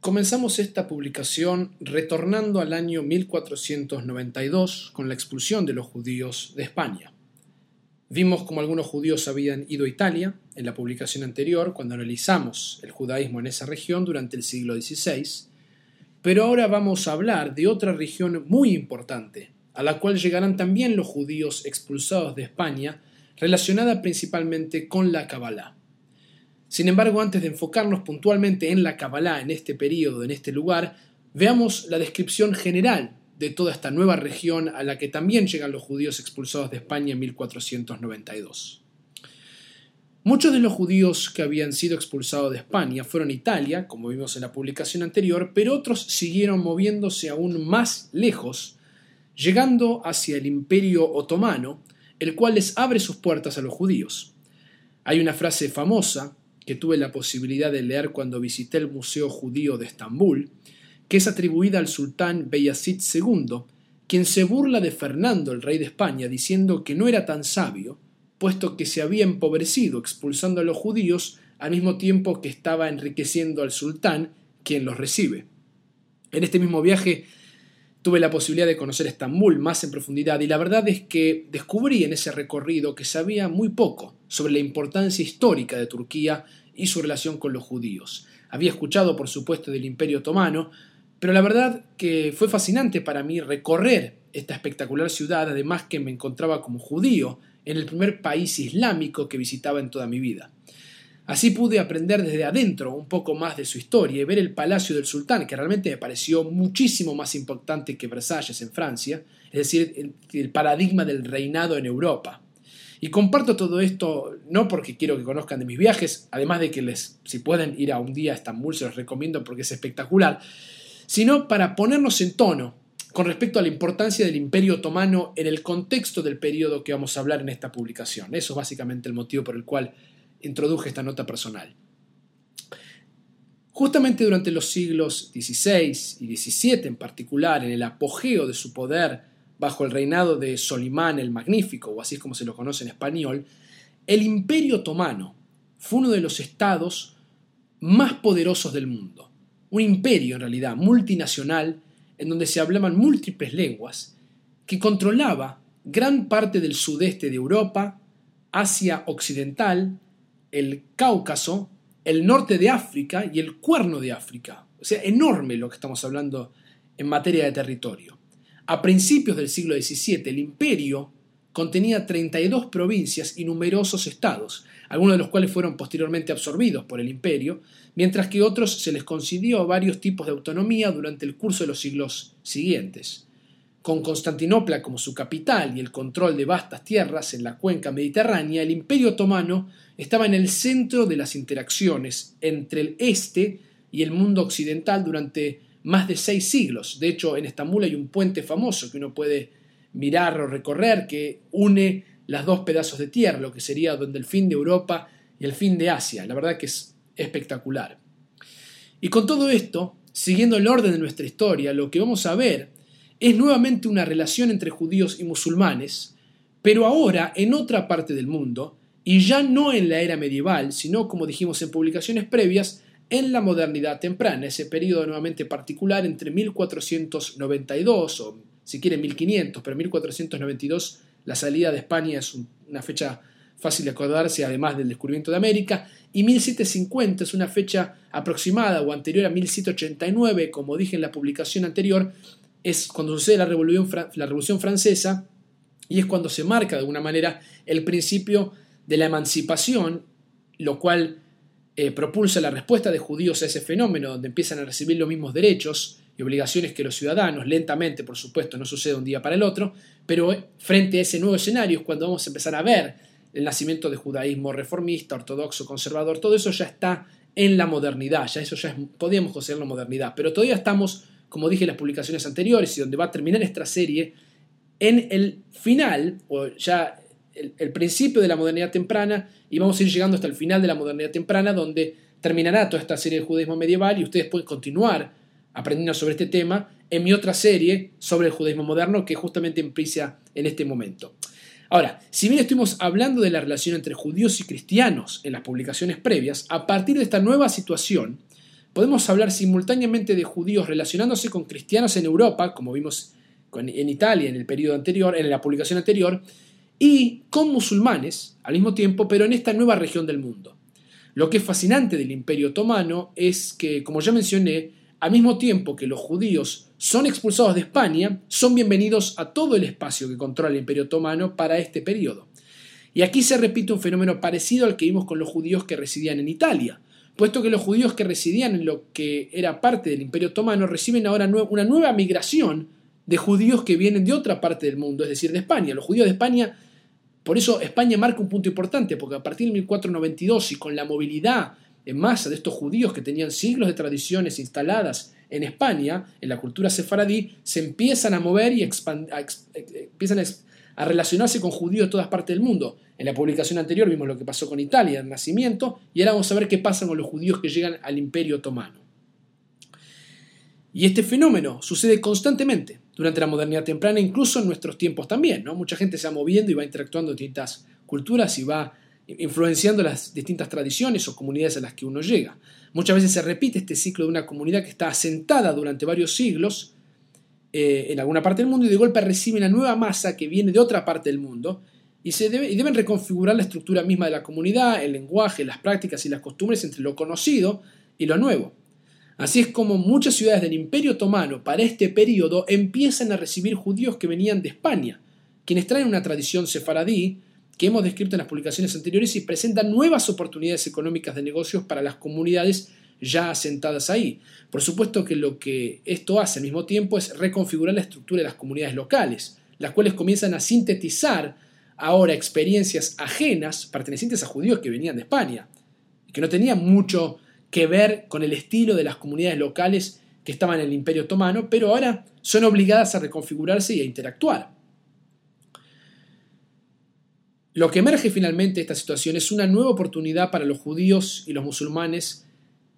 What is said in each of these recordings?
Comenzamos esta publicación retornando al año 1492 con la expulsión de los judíos de España. Vimos como algunos judíos habían ido a Italia en la publicación anterior cuando analizamos el judaísmo en esa región durante el siglo XVI, pero ahora vamos a hablar de otra región muy importante, a la cual llegarán también los judíos expulsados de España, relacionada principalmente con la Kabbalah. Sin embargo, antes de enfocarnos puntualmente en la Kabbalah en este periodo, en este lugar, veamos la descripción general de toda esta nueva región a la que también llegan los judíos expulsados de España en 1492. Muchos de los judíos que habían sido expulsados de España fueron a Italia, como vimos en la publicación anterior, pero otros siguieron moviéndose aún más lejos, llegando hacia el imperio otomano, el cual les abre sus puertas a los judíos. Hay una frase famosa que tuve la posibilidad de leer cuando visité el Museo Judío de Estambul, que es atribuida al sultán Beyazid II, quien se burla de Fernando, el rey de España, diciendo que no era tan sabio, puesto que se había empobrecido expulsando a los judíos al mismo tiempo que estaba enriqueciendo al sultán, quien los recibe. En este mismo viaje tuve la posibilidad de conocer Estambul más en profundidad y la verdad es que descubrí en ese recorrido que sabía muy poco sobre la importancia histórica de Turquía y su relación con los judíos. Había escuchado, por supuesto, del Imperio Otomano, pero la verdad que fue fascinante para mí recorrer esta espectacular ciudad, además que me encontraba como judío en el primer país islámico que visitaba en toda mi vida. Así pude aprender desde adentro un poco más de su historia y ver el palacio del sultán, que realmente me pareció muchísimo más importante que Versalles en Francia, es decir, el, paradigma del reinado en Europa. Y comparto todo esto no porque quiero que conozcan de mis viajes, además de que les, si pueden ir a un día a Estambul, se los recomiendo porque es espectacular, sino para ponernos en tono con respecto a la importancia del Imperio Otomano en el contexto del periodo que vamos a hablar en esta publicación. Eso es básicamente el motivo por el cual introduje esta nota personal. Justamente durante los siglos XVI y XVII en particular, en el apogeo de su poder bajo el reinado de Solimán el Magnífico, o así es como se lo conoce en español, el Imperio Otomano fue uno de los estados más poderosos del mundo. Un imperio, en realidad, multinacional, en donde se hablaban múltiples lenguas, que controlaba gran parte del sudeste de Europa, Asia Occidental, el Cáucaso, el norte de África y el cuerno de África. O sea, enorme lo que estamos hablando en materia de territorio. A principios del siglo XVII, el imperio contenía 32 provincias y numerosos estados, algunos de los cuales fueron posteriormente absorbidos por el imperio, mientras que otros se les concedió varios tipos de autonomía durante el curso de los siglos siguientes. Con Constantinopla como su capital y el control de vastas tierras en la cuenca mediterránea, el imperio otomano estaba en el centro de las interacciones entre el este y el mundo occidental durante más de seis siglos. De hecho, en Estambul hay un puente famoso que uno puede mirar o recorrer que une las dos pedazos de tierra, lo que sería donde el fin de Europa y el fin de Asia. La verdad que es espectacular. Y con todo esto, siguiendo el orden de nuestra historia, lo que vamos a ver es nuevamente una relación entre judíos y musulmanes, pero ahora en otra parte del mundo, y ya no en la era medieval, sino, como dijimos en publicaciones previas, en la modernidad temprana, ese periodo nuevamente particular entre 1492 o si quiere 1500, pero 1492 la salida de España es una fecha fácil de acordarse además del descubrimiento de América, y 1750 es una fecha aproximada o anterior a 1789, como dije en la publicación anterior, es cuando sucede la Revolución, la Revolución Francesa y es cuando se marca de alguna manera el principio de la emancipación, lo cual eh, propulsa la respuesta de judíos a ese fenómeno, donde empiezan a recibir los mismos derechos y obligaciones que los ciudadanos, lentamente, por supuesto, no sucede un día para el otro, pero eh, frente a ese nuevo escenario es cuando vamos a empezar a ver el nacimiento de judaísmo reformista, ortodoxo, conservador, todo eso ya está en la modernidad, ya eso ya es, podríamos considerarlo modernidad, pero todavía estamos, como dije en las publicaciones anteriores y donde va a terminar esta serie, en el final, o ya el, principio de la modernidad temprana y vamos a ir llegando hasta el final de la modernidad temprana donde terminará toda esta serie de judaísmo medieval y ustedes pueden continuar aprendiendo sobre este tema en mi otra serie sobre el judaísmo moderno que justamente empieza en este momento. Ahora, si bien estuvimos hablando de la relación entre judíos y cristianos en las publicaciones previas, a partir de esta nueva situación, podemos hablar simultáneamente de judíos relacionándose con cristianos en Europa, como vimos en Italia en el periodo anterior, en la publicación anterior, y con musulmanes al mismo tiempo, pero en esta nueva región del mundo. Lo que es fascinante del Imperio Otomano es que, como ya mencioné, al mismo tiempo que los judíos son expulsados de España, son bienvenidos a todo el espacio que controla el Imperio Otomano para este periodo. Y aquí se repite un fenómeno parecido al que vimos con los judíos que residían en Italia, puesto que los judíos que residían en lo que era parte del Imperio Otomano reciben ahora una nueva migración de judíos que vienen de otra parte del mundo, es decir, de España. Los judíos de España, por eso España marca un punto importante, porque a partir de 1492 y con la movilidad en masa de estos judíos que tenían siglos de tradiciones instaladas en España, en la cultura sefaradí, se empiezan a mover y empiezan a, relacionarse con judíos de todas partes del mundo. En la publicación anterior vimos lo que pasó con Italia, el nacimiento, y ahora vamos a ver qué pasa con los judíos que llegan al imperio otomano. Y este fenómeno sucede constantemente durante la modernidad temprana, incluso en nuestros tiempos también. ¿no? Mucha gente se va moviendo y va interactuando en distintas culturas y va influenciando las distintas tradiciones o comunidades a las que uno llega. Muchas veces se repite este ciclo de una comunidad que está asentada durante varios siglos eh, en alguna parte del mundo y de golpe recibe una nueva masa que viene de otra parte del mundo y, se y deben reconfigurar la estructura misma de la comunidad, el lenguaje, las prácticas y las costumbres entre lo conocido y lo nuevo. Así es como muchas ciudades del Imperio Otomano para este periodo empiezan a recibir judíos que venían de España, quienes traen una tradición sefaradí que hemos descrito en las publicaciones anteriores y presentan nuevas oportunidades económicas de negocios para las comunidades ya asentadas ahí. Por supuesto que lo que esto hace al mismo tiempo es reconfigurar la estructura de las comunidades locales, las cuales comienzan a sintetizar ahora experiencias ajenas pertenecientes a judíos que venían de España que no tenían mucho que ver con el estilo de las comunidades locales que estaban en el Imperio Otomano, pero ahora son obligadas a reconfigurarse y a interactuar. Lo que emerge finalmente de esta situación es una nueva oportunidad para los judíos y los musulmanes,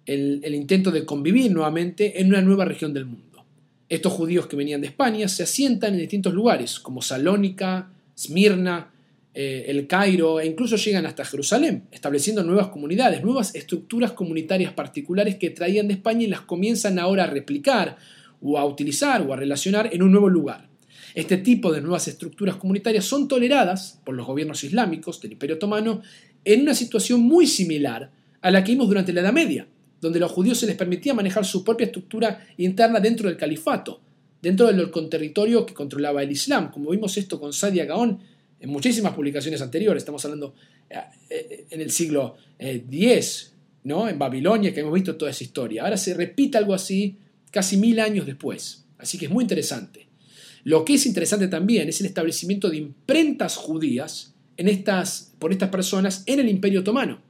el, el intento de convivir nuevamente en una nueva región del mundo. Estos judíos que venían de España se asientan en distintos lugares, como Salónica, Esmirna, eh, el Cairo e incluso llegan hasta Jerusalén, estableciendo nuevas comunidades, nuevas estructuras comunitarias particulares que traían de España y las comienzan ahora a replicar o a utilizar o a relacionar en un nuevo lugar. Este tipo de nuevas estructuras comunitarias son toleradas por los gobiernos islámicos del Imperio Otomano en una situación muy similar a la que vimos durante la Edad Media, donde a los judíos se les permitía manejar su propia estructura interna dentro del califato, dentro del territorio que controlaba el Islam, como vimos esto con Sadia Gaón en muchísimas publicaciones anteriores, estamos hablando eh, eh, en el siglo X, eh, ¿no? en Babilonia, que hemos visto toda esa historia. Ahora se repite algo así casi mil años después, así que es muy interesante. Lo que es interesante también es el establecimiento de imprentas judías por estas personas en el Imperio Otomano.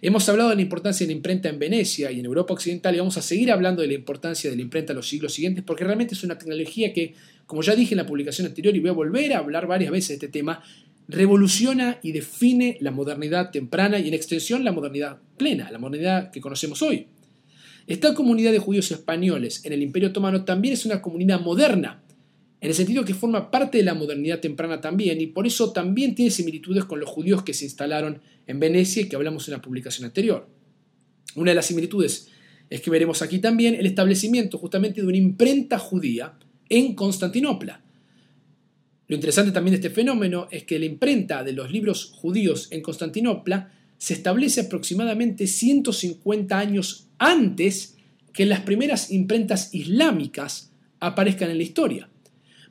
Hemos hablado de la importancia de la imprenta en Venecia y en Europa Occidental y vamos a seguir hablando de la importancia de la imprenta en los siglos siguientes porque realmente es una tecnología que como ya dije en la publicación anterior y voy a volver a hablar varias veces de este tema, revoluciona y define la modernidad temprana y en extensión la modernidad plena, la modernidad que conocemos hoy. Esta comunidad de judíos españoles en el Imperio Otomano también es una comunidad moderna, en el sentido que forma parte de la modernidad temprana también, y por eso también tiene similitudes con los judíos que se instalaron en Venecia y que hablamos en la publicación anterior. Una de las similitudes es que veremos aquí también el establecimiento justamente de una imprenta judía en Constantinopla. Lo interesante también de este fenómeno es que la imprenta de los libros judíos en Constantinopla se establece aproximadamente 150 años antes que las primeras imprentas islámicas aparezcan en la historia.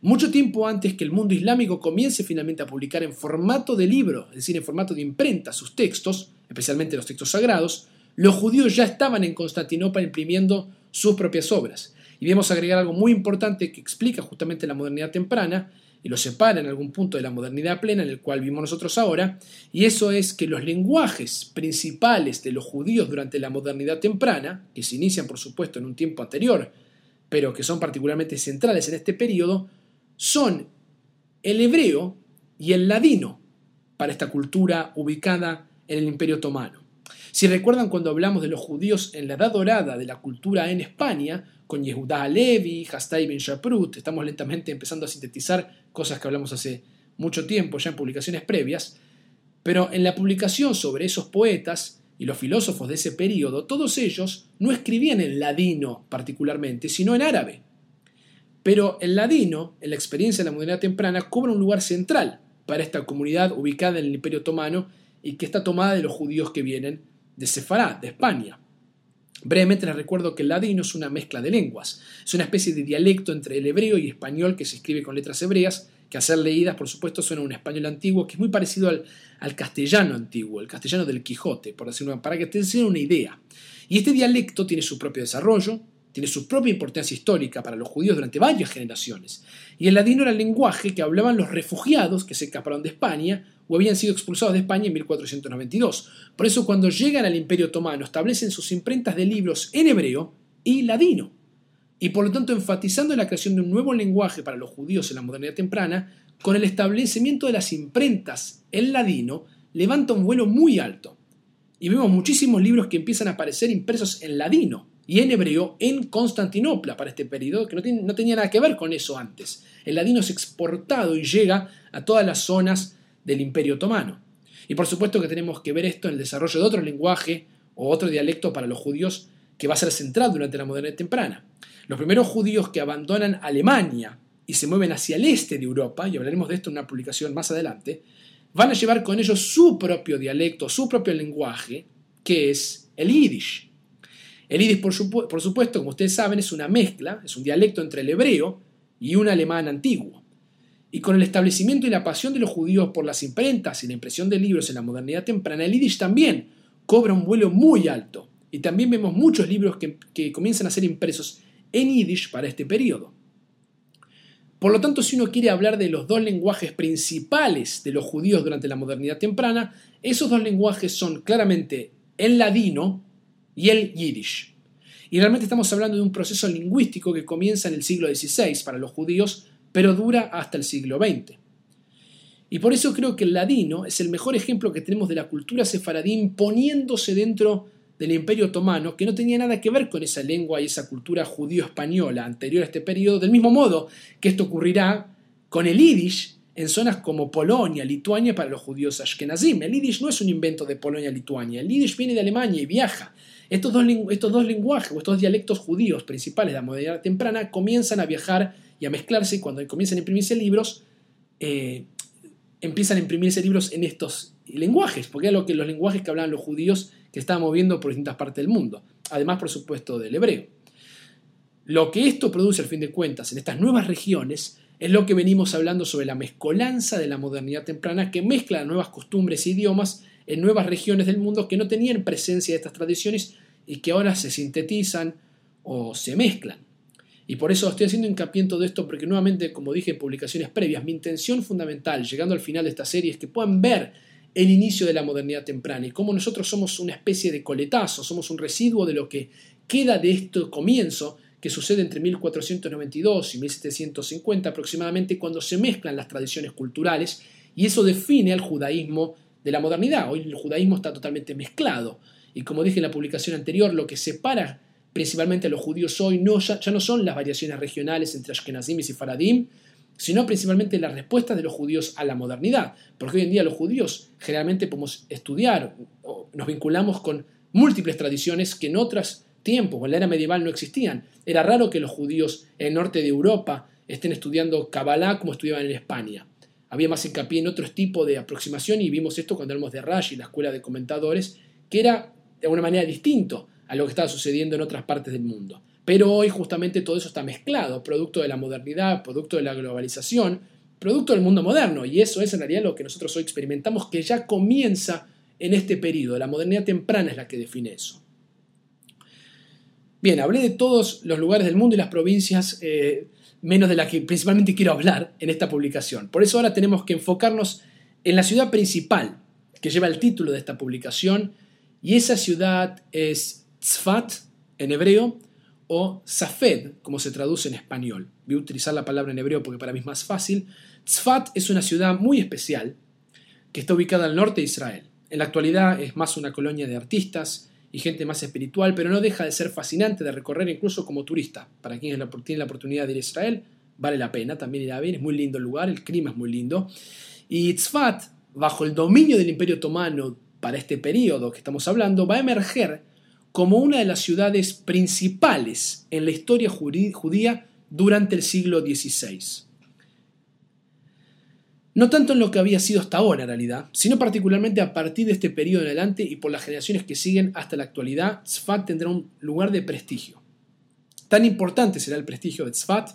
Mucho tiempo antes que el mundo islámico comience finalmente a publicar en formato de libro, es decir, en formato de imprenta, sus textos, especialmente los textos sagrados, los judíos ya estaban en Constantinopla imprimiendo sus propias obras. Y debemos agregar algo muy importante que explica justamente la modernidad temprana y lo separa en algún punto de la modernidad plena en el cual vivimos nosotros ahora, y eso es que los lenguajes principales de los judíos durante la modernidad temprana, que se inician por supuesto en un tiempo anterior, pero que son particularmente centrales en este periodo, son el hebreo y el ladino para esta cultura ubicada en el Imperio Otomano. Si recuerdan cuando hablamos de los judíos en la edad dorada de la cultura en España, con Yehuda Levi, Hastai Ben Shaprut, estamos lentamente empezando a sintetizar cosas que hablamos hace mucho tiempo ya en publicaciones previas, pero en la publicación sobre esos poetas y los filósofos de ese periodo, todos ellos no escribían en ladino particularmente, sino en árabe. Pero el ladino, en la experiencia de la modernidad temprana, cobra un lugar central para esta comunidad ubicada en el Imperio Otomano y que está tomada de los judíos que vienen de Sefará, de España. Brevemente les recuerdo que el ladino es una mezcla de lenguas, es una especie de dialecto entre el hebreo y español que se escribe con letras hebreas, que a ser leídas, por supuesto, suena un español antiguo que es muy parecido al, al castellano antiguo, el castellano del Quijote, por decirlo, para que tengan una idea. Y este dialecto tiene su propio desarrollo, tiene su propia importancia histórica para los judíos durante varias generaciones. Y el ladino era el lenguaje que hablaban los refugiados que se escaparon de España o habían sido expulsados de España en 1492. Por eso cuando llegan al Imperio Otomano establecen sus imprentas de libros en hebreo y ladino. Y por lo tanto enfatizando la creación de un nuevo lenguaje para los judíos en la modernidad temprana, con el establecimiento de las imprentas en ladino, levanta un vuelo muy alto. Y vemos muchísimos libros que empiezan a aparecer impresos en ladino y en hebreo en Constantinopla para este periodo, que no, tenía nada que ver con eso antes. El ladino es exportado y llega a todas las zonas del Imperio Otomano. Y por supuesto que tenemos que ver esto en el desarrollo de otro lenguaje o otro dialecto para los judíos que va a ser central durante la modernidad temprana. Los primeros judíos que abandonan Alemania y se mueven hacia el este de Europa, y hablaremos de esto en una publicación más adelante, van a llevar con ellos su propio dialecto, su propio lenguaje, que es el yiddish. El yiddish, por, supuesto, como ustedes saben, es una mezcla, es un dialecto entre el hebreo y un alemán antiguo. Y con el establecimiento y la pasión de los judíos por las imprentas y la impresión de libros en la modernidad temprana, el yiddish también cobra un vuelo muy alto. Y también vemos muchos libros que, que comienzan a ser impresos en yiddish para este periodo. Por lo tanto, si uno quiere hablar de los dos lenguajes principales de los judíos durante la modernidad temprana, esos dos lenguajes son claramente el ladino y el yiddish. Y realmente estamos hablando de un proceso lingüístico que comienza en el siglo XVI para los judíos, pero dura hasta el siglo XX. Y por eso creo que el ladino es el mejor ejemplo que tenemos de la cultura sefaradí poniéndose dentro del Imperio Otomano, que no tenía nada que ver con esa lengua y esa cultura judío-española anterior a este periodo, del mismo modo que esto ocurrirá con el yiddish en zonas como Polonia, Lituania para los judíos ashkenazim. El yiddish no es un invento de Polonia, Lituania. El yiddish viene de Alemania y viaja. Estos dos, estos dos lenguajes o estos dialectos judíos principales de la modernidad temprana comienzan a viajar y a mezclarse cuando comienzan a imprimirse libros, eh, empiezan a imprimirse libros en estos lenguajes, porque es lo que los lenguajes que hablaban los judíos que estaban moviendo por distintas partes del mundo. Además, por supuesto, del hebreo. Lo que esto produce, al fin de cuentas, en estas nuevas regiones, es lo que venimos hablando sobre la mezcolanza de la modernidad temprana que mezcla nuevas costumbres e idiomas en nuevas regiones del mundo que no tenían presencia de estas tradiciones y que ahora se sintetizan o se mezclan. Y por eso estoy haciendo hincapié en todo esto, porque nuevamente, como dije en publicaciones previas, mi intención fundamental, llegando al final de esta serie, es que puedan ver el inicio de la modernidad temprana y cómo nosotros somos una especie de coletazo, somos un residuo de lo que queda de este comienzo que sucede entre 1492 y 1750 aproximadamente, cuando se mezclan las tradiciones culturales y eso define al judaísmo de la modernidad. Hoy el judaísmo está totalmente mezclado y como dije en la publicación anterior, lo que separa principalmente los judíos hoy no, ya, no son las variaciones regionales entre Ashkenazim y Faradim, sino principalmente las respuestas de los judíos a la modernidad. Porque hoy en día los judíos generalmente podemos estudiar o nos vinculamos con múltiples tradiciones que en otros tiempos o en la era medieval no existían. Era raro que los judíos en el norte de Europa estén estudiando Kabbalah como estudiaban en España. Había más hincapié en otro tipo de aproximación y vimos esto cuando hablamos de Rashi, la escuela de comentadores, que era de alguna manera distinto a lo que estaba sucediendo en otras partes del mundo. Pero hoy justamente todo eso está mezclado, producto de la modernidad, producto de la globalización, producto del mundo moderno. Y eso es en realidad lo que nosotros hoy experimentamos, que ya comienza en este periodo. La modernidad temprana es la que define eso. Bien, hablé de todos los lugares del mundo y las provincias, eh, menos de la que principalmente quiero hablar en esta publicación. Por eso ahora tenemos que enfocarnos en la ciudad principal que lleva el título de esta publicación, y esa ciudad es Tzfat en hebreo, o Safed, como se traduce en español. Voy a utilizar la palabra en hebreo porque para mí es más fácil. Tzfat es una ciudad muy especial que está ubicada al norte de Israel. En la actualidad es más una colonia de artistas y gente más espiritual, pero no deja de ser fascinante de recorrer incluso como turista. Para quienes tienen la oportunidad de ir a Israel, vale la pena, también ir a ver, es muy lindo el lugar, el clima es muy lindo. Y Tzfat, bajo el dominio del Imperio Otomano para este periodo que estamos hablando, va a emerger como una de las ciudades principales en la historia judía durante el siglo XVI. No tanto en lo que había sido hasta ahora en realidad, sino particularmente a partir de este periodo en adelante y por las generaciones que siguen hasta la actualidad, Tzfat tendrá un lugar de prestigio. Tan importante será el prestigio de Tzfat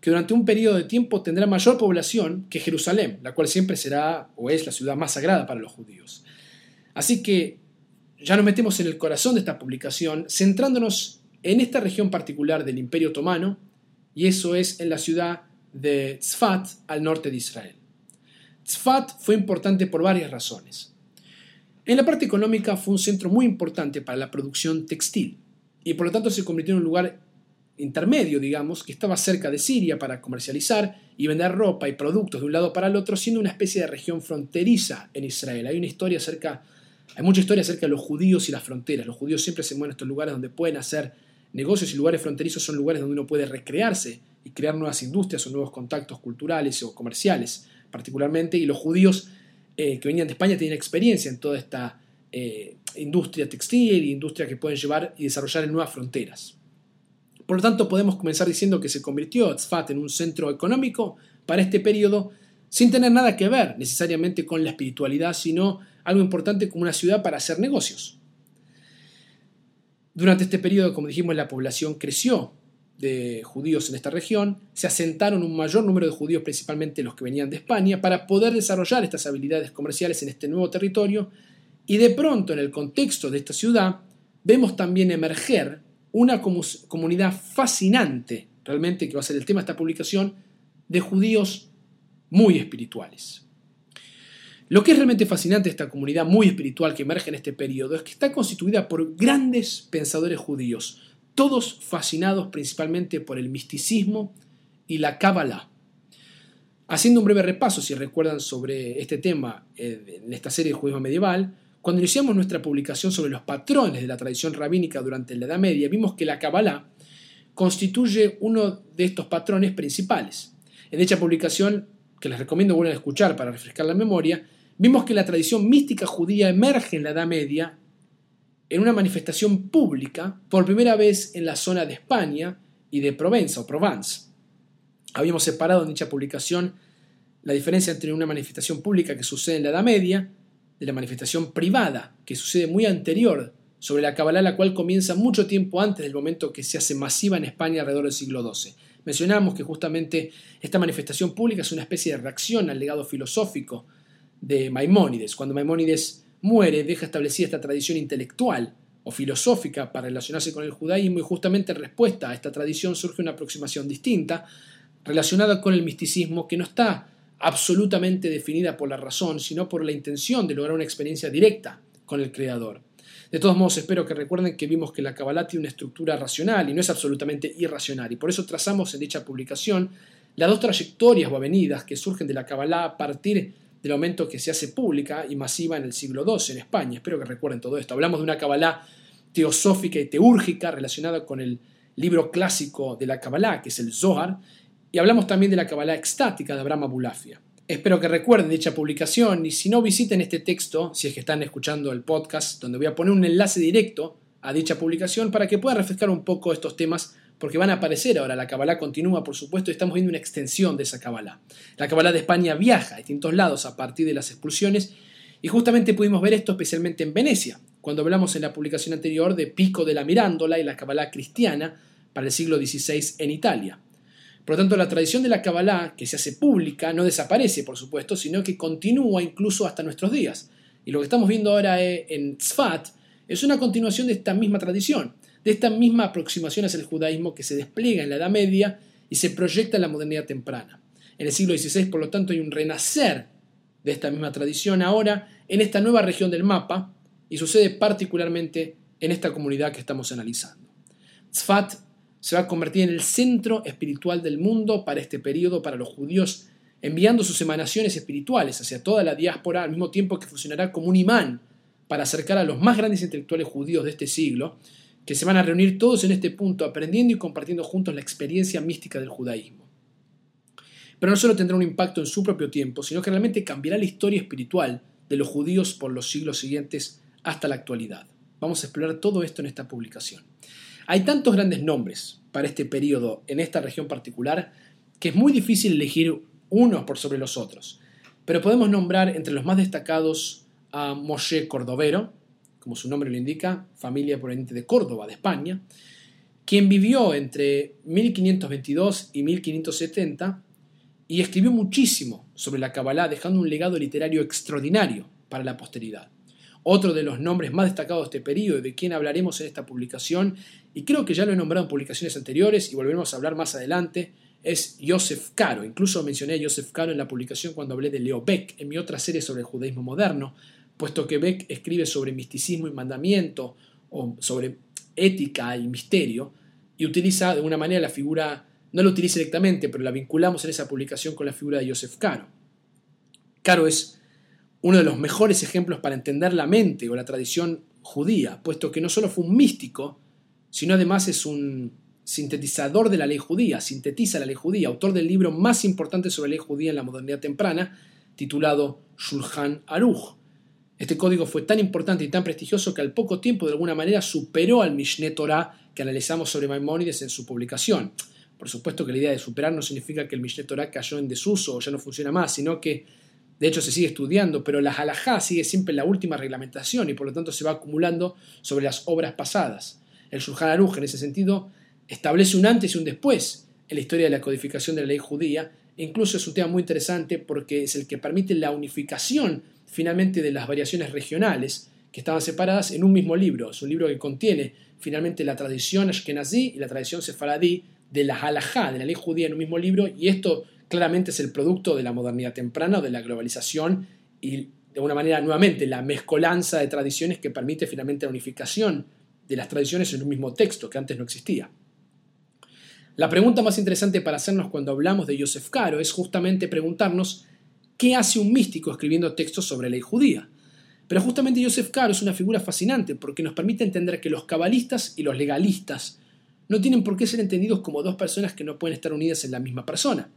que durante un periodo de tiempo tendrá mayor población que Jerusalén, la cual siempre será o es la ciudad más sagrada para los judíos. Así que ya nos metemos en el corazón de esta publicación, centrándonos en esta región particular del Imperio Otomano, y eso es en la ciudad de Tzfat, al norte de Israel. Tzfat fue importante por varias razones. En la parte económica fue un centro muy importante para la producción textil y por lo tanto se convirtió en un lugar intermedio, digamos, que estaba cerca de Siria para comercializar y vender ropa y productos de un lado para el otro, siendo una especie de región fronteriza en Israel. Hay una historia acerca, hay mucha historia acerca de los judíos y las fronteras. Los judíos siempre se mueven a estos lugares donde pueden hacer negocios y lugares fronterizos son lugares donde uno puede recrearse y crear nuevas industrias o nuevos contactos culturales o comerciales particularmente, y los judíos eh, que venían de España tenían experiencia en toda esta eh, industria textil y industria que pueden llevar y desarrollar en nuevas fronteras. Por lo tanto, podemos comenzar diciendo que se convirtió Tzfat en un centro económico para este periodo sin tener nada que ver necesariamente con la espiritualidad, sino algo importante como una ciudad para hacer negocios. Durante este periodo, como dijimos, la población creció de judíos en esta región, se asentaron un mayor número de judíos, principalmente los que venían de España, para poder desarrollar estas habilidades comerciales en este nuevo territorio, y de pronto en el contexto de esta ciudad vemos también emerger una comunidad fascinante, realmente que va a ser el tema de esta publicación, de judíos muy espirituales. Lo que es realmente fascinante de esta comunidad muy espiritual que emerge en este periodo es que está constituida por grandes pensadores judíos, todos fascinados principalmente por el misticismo y la Kabbalah. Haciendo un breve repaso, si recuerdan, sobre este tema eh, en esta serie de judaísmo medieval, cuando iniciamos nuestra publicación sobre los patrones de la tradición rabínica durante la Edad Media, vimos que la Kabbalah constituye uno de estos patrones principales. En dicha publicación, que les recomiendo vuelvan a escuchar para refrescar la memoria, vimos que la tradición mística judía emerge en la Edad Media en una manifestación pública por primera vez en la zona de España y de Provenza o Provence. Habíamos separado en dicha publicación la diferencia entre una manifestación pública que sucede en la Edad Media de la manifestación privada que sucede muy anterior sobre la Kabbalah, la cual comienza mucho tiempo antes del momento que se hace masiva en España alrededor del siglo XII. Mencionamos que justamente esta manifestación pública es una especie de reacción al legado filosófico de Maimónides. Cuando Maimónides muere, deja establecida esta tradición intelectual o filosófica para relacionarse con el judaísmo y justamente en respuesta a esta tradición surge una aproximación distinta relacionada con el misticismo que no está absolutamente definida por la razón, sino por la intención de lograr una experiencia directa con el Creador. De todos modos, espero que recuerden que vimos que la Kabbalah tiene una estructura racional y no es absolutamente irracional, y por eso trazamos en dicha publicación las dos trayectorias o avenidas que surgen de la Kabbalah a partir del momento que se hace pública y masiva en el siglo XII en España. Espero que recuerden todo esto. Hablamos de una Kabbalah teosófica y teúrgica relacionada con el libro clásico de la Kabbalah, que es el Zohar, y hablamos también de la Kabbalah extática de Abraham Abulafia. Espero que recuerden dicha publicación y si no visiten este texto, si es que están escuchando el podcast, donde voy a poner un enlace directo a dicha publicación para que puedan refrescar un poco estos temas porque van a aparecer ahora. La Kabbalah continúa, por supuesto, y estamos viendo una extensión de esa Kabbalah. La Kabbalah de España viaja a distintos lados a partir de las expulsiones y justamente pudimos ver esto especialmente en Venecia, cuando hablamos en la publicación anterior de Pico de la Mirándola y la Kabbalah cristiana para el siglo XVI en Italia. Por lo tanto, la tradición de la Kabbalah, que se hace pública, no desaparece, por supuesto, sino que continúa incluso hasta nuestros días. Y lo que estamos viendo ahora eh, en Tzfat es una continuación de esta misma tradición de esta misma aproximación hacia el judaísmo que se despliega en la Edad Media y se proyecta en la modernidad temprana. En el siglo XVI, por lo tanto, hay un renacer de esta misma tradición ahora en esta nueva región del mapa y sucede particularmente en esta comunidad que estamos analizando. Tzfat se va a convertir en el centro espiritual del mundo para este periodo, para los judíos, enviando sus emanaciones espirituales hacia toda la diáspora al mismo tiempo que funcionará como un imán para acercar a los más grandes intelectuales judíos de este siglo que se van a reunir todos en este punto aprendiendo y compartiendo juntos la experiencia mística del judaísmo. Pero no solo tendrá un impacto en su propio tiempo, sino que realmente cambiará la historia espiritual de los judíos por los siglos siguientes hasta la actualidad. Vamos a explorar todo esto en esta publicación. Hay tantos grandes nombres para este periodo en esta región particular que es muy difícil elegir unos por sobre los otros, pero podemos nombrar entre los más destacados a Moshe Cordovero, como su nombre lo indica, familia proveniente de Córdoba, de España, quien vivió entre 1522 y 1570 y escribió muchísimo sobre la Kabbalah, dejando un legado literario extraordinario para la posteridad. Otro de los nombres más destacados de este periodo, de quien hablaremos en esta publicación, y creo que ya lo he nombrado en publicaciones anteriores y volveremos a hablar más adelante, es Joseph Caro. Incluso mencioné a Joseph Caro en la publicación cuando hablé de Leo Beck, en mi otra serie sobre el judaísmo moderno, puesto que Beck escribe sobre misticismo y mandamiento, o sobre ética y misterio, y utiliza de una manera la figura no lo utilice directamente, pero la vinculamos en esa publicación con la figura de Joseph Caro. Caro es uno de los mejores ejemplos para entender la mente o la tradición judía, puesto que no solo fue un místico, sino además es un sintetizador de la ley judía, sintetiza la ley judía, autor del libro más importante sobre la ley judía en la modernidad temprana, titulado Shulchan Aruch. Este código fue tan importante y tan prestigioso que al poco tiempo de alguna manera superó al Mishneh Torah que analizamos sobre Maimónides en su publicación. Por supuesto que la idea de superar no significa que el Mishneh Torah cayó en desuso o ya no funciona más, sino que de hecho se sigue estudiando, pero la halajá sigue siempre la última reglamentación y por lo tanto se va acumulando sobre las obras pasadas. El Shulchan Aruch en ese sentido establece un antes y un después en la historia de la codificación de la ley judía e incluso es un tema muy interesante porque es el que permite la unificación finalmente de las variaciones regionales que estaban separadas en un mismo libro. Es un libro que contiene finalmente la tradición ashkenazí y la tradición sefaradí de la halajá, de la ley judía en un mismo libro, y esto claramente es el producto de la modernidad temprana de la globalización y de alguna manera nuevamente la mezcolanza de tradiciones que permite finalmente la unificación de las tradiciones en un mismo texto que antes no existía. La pregunta más interesante para hacernos cuando hablamos de Joseph Caro es justamente preguntarnos qué hace un místico escribiendo textos sobre ley judía. Pero justamente Joseph Caro es una figura fascinante porque nos permite entender que los cabalistas y los legalistas no tienen por qué ser entendidos como dos personas que no pueden estar unidas en la misma persona.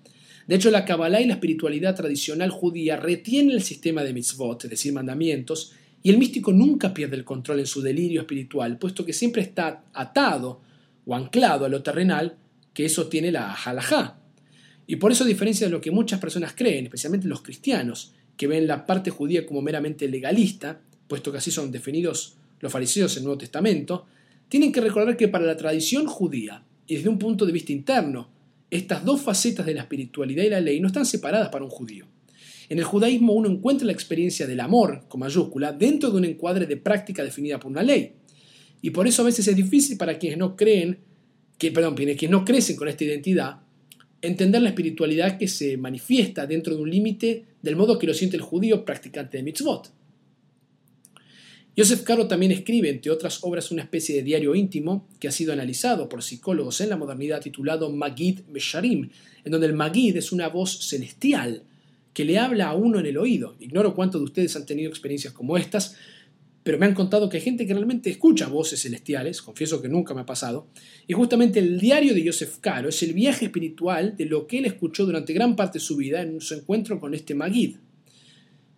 De hecho, la Kabbalah y la espiritualidad tradicional judía retienen el sistema de mitzvot, es decir, mandamientos, y el místico nunca pierde el control en su delirio espiritual, puesto que siempre está atado o anclado a lo terrenal que eso tiene la halajá. Y por eso, diferencia de lo que muchas personas creen, especialmente los cristianos, que ven la parte judía como meramente legalista, puesto que así son definidos los fariseos en el Nuevo Testamento, tienen que recordar que para la tradición judía, y desde un punto de vista interno, estas dos facetas de la espiritualidad y la ley no están separadas para un judío. En el judaísmo uno encuentra la experiencia del amor, con mayúscula, dentro de un encuadre de práctica definida por una ley. Y por eso a veces es difícil para quienes no creen, que, perdón, quienes no crecen con esta identidad, entender la espiritualidad que se manifiesta dentro de un límite del modo que lo siente el judío practicante de mitzvot. Joseph Caro también escribe, entre otras obras, una especie de diario íntimo que ha sido analizado por psicólogos en la modernidad titulado Magid Mesharim, en donde el Magid es una voz celestial que le habla a uno en el oído. Ignoro cuántos de ustedes han tenido experiencias como estas, pero me han contado que hay gente que realmente escucha voces celestiales, confieso que nunca me ha pasado, y justamente el diario de Joseph Caro es el viaje espiritual de lo que él escuchó durante gran parte de su vida en su encuentro con este Magid.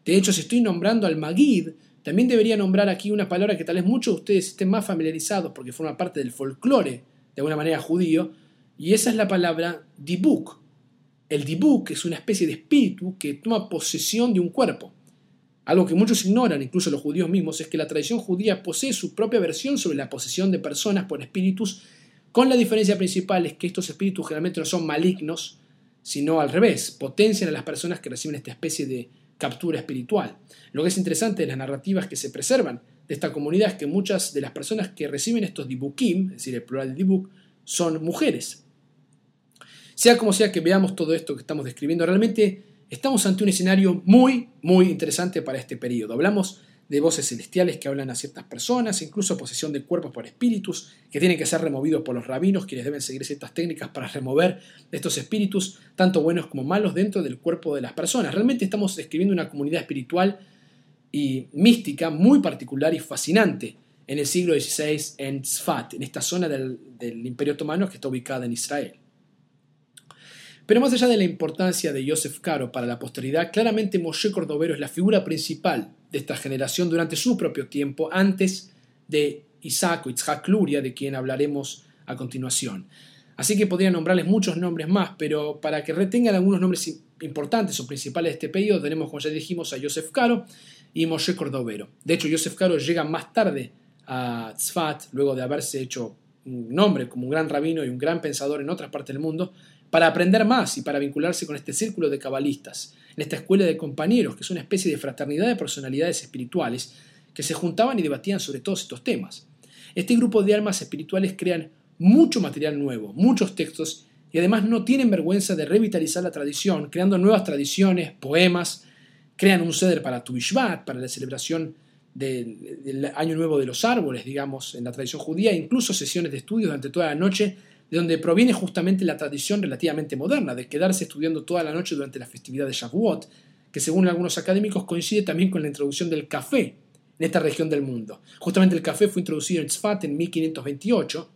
De hecho, si estoy nombrando al Magid, también debería nombrar aquí una palabra que tal vez muchos de ustedes estén más familiarizados porque forma parte del folclore, de alguna manera judío, y esa es la palabra dibuk. El dibuk es una especie de espíritu que toma posesión de un cuerpo. Algo que muchos ignoran, incluso los judíos mismos, es que la tradición judía posee su propia versión sobre la posesión de personas por espíritus, con la diferencia principal es que estos espíritus generalmente no son malignos, sino al revés, potencian a las personas que reciben esta especie de captura espiritual. Lo que es interesante de las narrativas que se preservan de esta comunidad es que muchas de las personas que reciben estos dibukim, es decir, el plural de dibuk, son mujeres. Sea como sea que veamos todo esto que estamos describiendo, realmente estamos ante un escenario muy, muy interesante para este periodo. Hablamos de voces celestiales que hablan a ciertas personas, incluso posesión de cuerpos por espíritus, que tienen que ser removidos por los rabinos, quienes deben seguir ciertas técnicas para remover estos espíritus, tanto buenos como malos, dentro del cuerpo de las personas. Realmente estamos describiendo una comunidad espiritual y mística muy particular y fascinante en el siglo XVI en Sfat, en esta zona del, del Imperio Otomano que está ubicada en Israel. Pero más allá de la importancia de Joseph Caro para la posteridad, claramente Moshe Cordovero es la figura principal de esta generación durante su propio tiempo, antes de Isaac o Itzhak Luria, de quien hablaremos a continuación. Así que podría nombrarles muchos nombres más, pero para que retengan algunos nombres importantes o principales de este periodo, tenemos, como ya dijimos, a Joseph Caro y Moshe Cordovero. De hecho, Joseph Caro llega más tarde a Tzfat, luego de haberse hecho un nombre como un gran rabino y un gran pensador en otras partes del mundo, para aprender más y para vincularse con este círculo de cabalistas, en esta escuela de compañeros, que es una especie de fraternidad de personalidades espirituales que se juntaban y debatían sobre todos estos temas. Este grupo de almas espirituales crean mucho material nuevo, muchos textos, y además no tienen vergüenza de revitalizar la tradición, creando nuevas tradiciones, poemas, crean un ceder para Tu para la celebración del, del, Año Nuevo de los Árboles, digamos, en la tradición judía, incluso sesiones de estudio durante toda la noche de donde proviene justamente la tradición relativamente moderna de quedarse estudiando toda la noche durante la festividad de Shavuot, que según algunos académicos coincide también con la introducción del café en esta región del mundo. Justamente el café fue introducido en Tzfat en 1528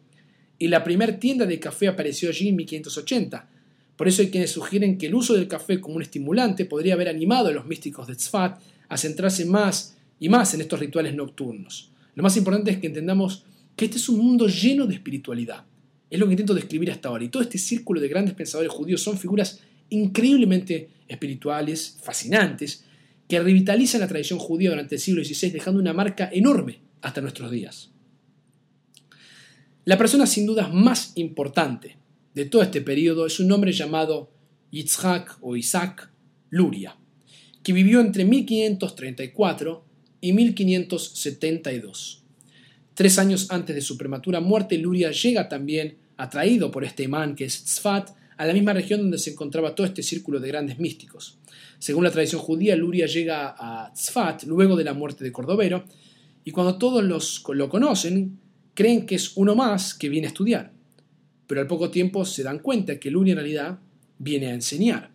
y la primera tienda de café apareció allí en 1580. Por eso hay quienes sugieren que el uso del café como un estimulante podría haber animado a los místicos de Tzfat a centrarse más y más en estos rituales nocturnos. Lo más importante es que entendamos que este es un mundo lleno de espiritualidad es lo que intento describir hasta ahora. Y todo este círculo de grandes pensadores judíos son figuras increíblemente espirituales, fascinantes, que revitalizan la tradición judía durante el siglo XVI, dejando una marca enorme hasta nuestros días. La persona sin duda más importante de todo este periodo es un hombre llamado Yitzhak o Isaac Luria, que vivió entre 1534 y 1572. Tres años antes de su prematura muerte, Luria llega también, atraído por este imán que es Tzfat, a la misma región donde se encontraba todo este círculo de grandes místicos. Según la tradición judía, Luria llega a Tzfat luego de la muerte de Cordovero, y cuando todos los, lo conocen, creen que es uno más que viene a estudiar. Pero al poco tiempo se dan cuenta que Luria en realidad viene a enseñar.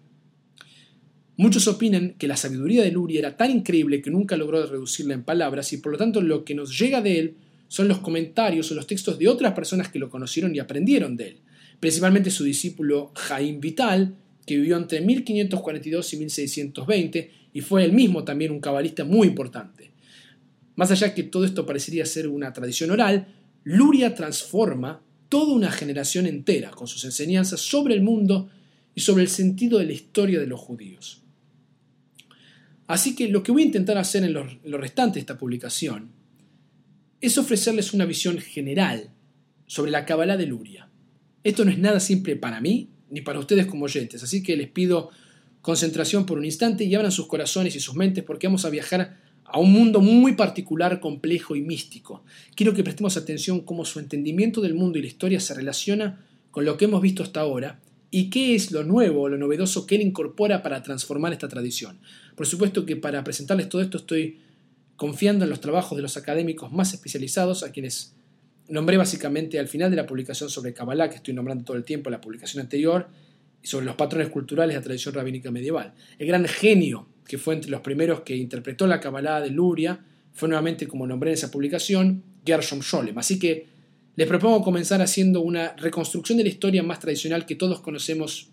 Muchos opinan que la sabiduría de Luria era tan increíble que nunca logró reducirla en palabras y por lo tanto lo que nos llega de él son los comentarios o los textos de otras personas que lo conocieron y aprendieron de él, principalmente su discípulo Jaime Vital, que vivió entre 1542 y 1620 y fue él mismo también un cabalista muy importante. Más allá que todo esto parecería ser una tradición oral, Luria transforma toda una generación entera con sus enseñanzas sobre el mundo y sobre el sentido de la historia de los judíos. Así que lo que voy a intentar hacer en lo, restante de esta publicación es ofrecerles una visión general sobre la Kabbalah de Luria. Esto no es nada simple para mí ni para ustedes como oyentes, así que les pido concentración por un instante y abran sus corazones y sus mentes porque vamos a viajar a un mundo muy particular, complejo y místico. Quiero que prestemos atención cómo su entendimiento del mundo y la historia se relaciona con lo que hemos visto hasta ahora y qué es lo nuevo o lo novedoso que él incorpora para transformar esta tradición. Por supuesto que para presentarles todo esto estoy confiando en los trabajos de los académicos más especializados, a quienes nombré básicamente al final de la publicación sobre Kabbalah, que estoy nombrando todo el tiempo en la publicación anterior, y sobre los patrones culturales de la tradición rabínica medieval. El gran genio que fue entre los primeros que interpretó la Kabbalah de Luria fue nuevamente, como nombré en esa publicación, Gershom Scholem. Así que les propongo comenzar haciendo una reconstrucción de la historia más tradicional que todos conocemos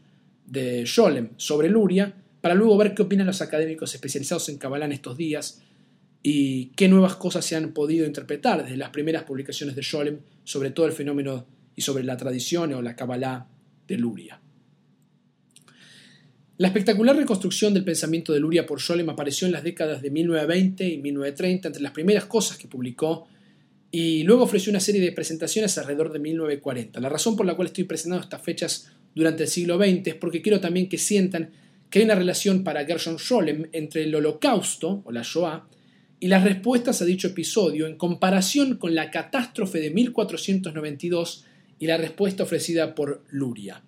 de Scholem sobre Luria, para luego ver qué opinan los académicos especializados en Kabbalah en estos días y qué nuevas cosas se han podido interpretar desde las primeras publicaciones de Scholem sobre todo el fenómeno y sobre la tradición o la Kabbalah de Luria. La espectacular reconstrucción del pensamiento de Luria por Scholem apareció en las décadas de 1920 y 1930 entre las primeras cosas que publicó y luego ofreció una serie de presentaciones alrededor de 1940. La razón por la cual estoy presentando estas fechas durante el siglo XX es porque quiero también que sientan que hay una relación para Gershon Scholem entre el holocausto o la Shoah y las respuestas a dicho episodio en comparación con la catástrofe de 1492 y la respuesta ofrecida por Luria.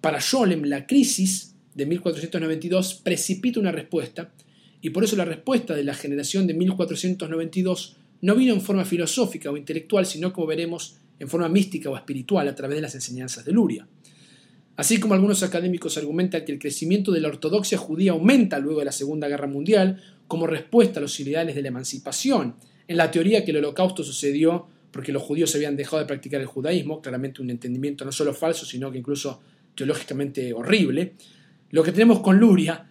Para Scholem, la crisis de 1492 precipita una respuesta, y por eso la respuesta de la generación de 1492 no vino en forma filosófica o intelectual, sino como veremos en forma mística o espiritual a través de las enseñanzas de Luria. Así como algunos académicos argumentan que el crecimiento de la ortodoxia judía aumenta luego de la Segunda Guerra Mundial, como respuesta a los ideales de la emancipación, en la teoría que el holocausto sucedió porque los judíos habían dejado de practicar el judaísmo, claramente un entendimiento no solo falso, sino que incluso teológicamente horrible, lo que tenemos con Luria,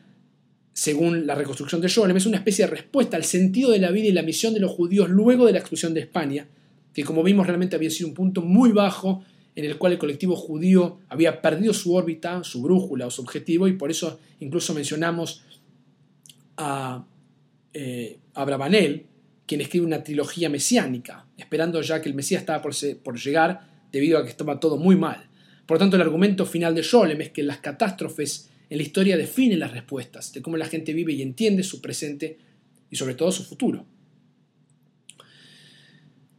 según la reconstrucción de Scholem, es una especie de respuesta al sentido de la vida y la misión de los judíos luego de la exclusión de España, que como vimos realmente había sido un punto muy bajo en el cual el colectivo judío había perdido su órbita, su brújula o su objetivo, y por eso incluso mencionamos a eh, Abravanel, quien escribe una trilogía mesiánica, esperando ya que el Mesías estaba por, por llegar debido a que estaba todo muy mal. Por lo tanto, el argumento final de Scholem es que las catástrofes en la historia definen las respuestas de cómo la gente vive y entiende su presente y sobre todo su futuro.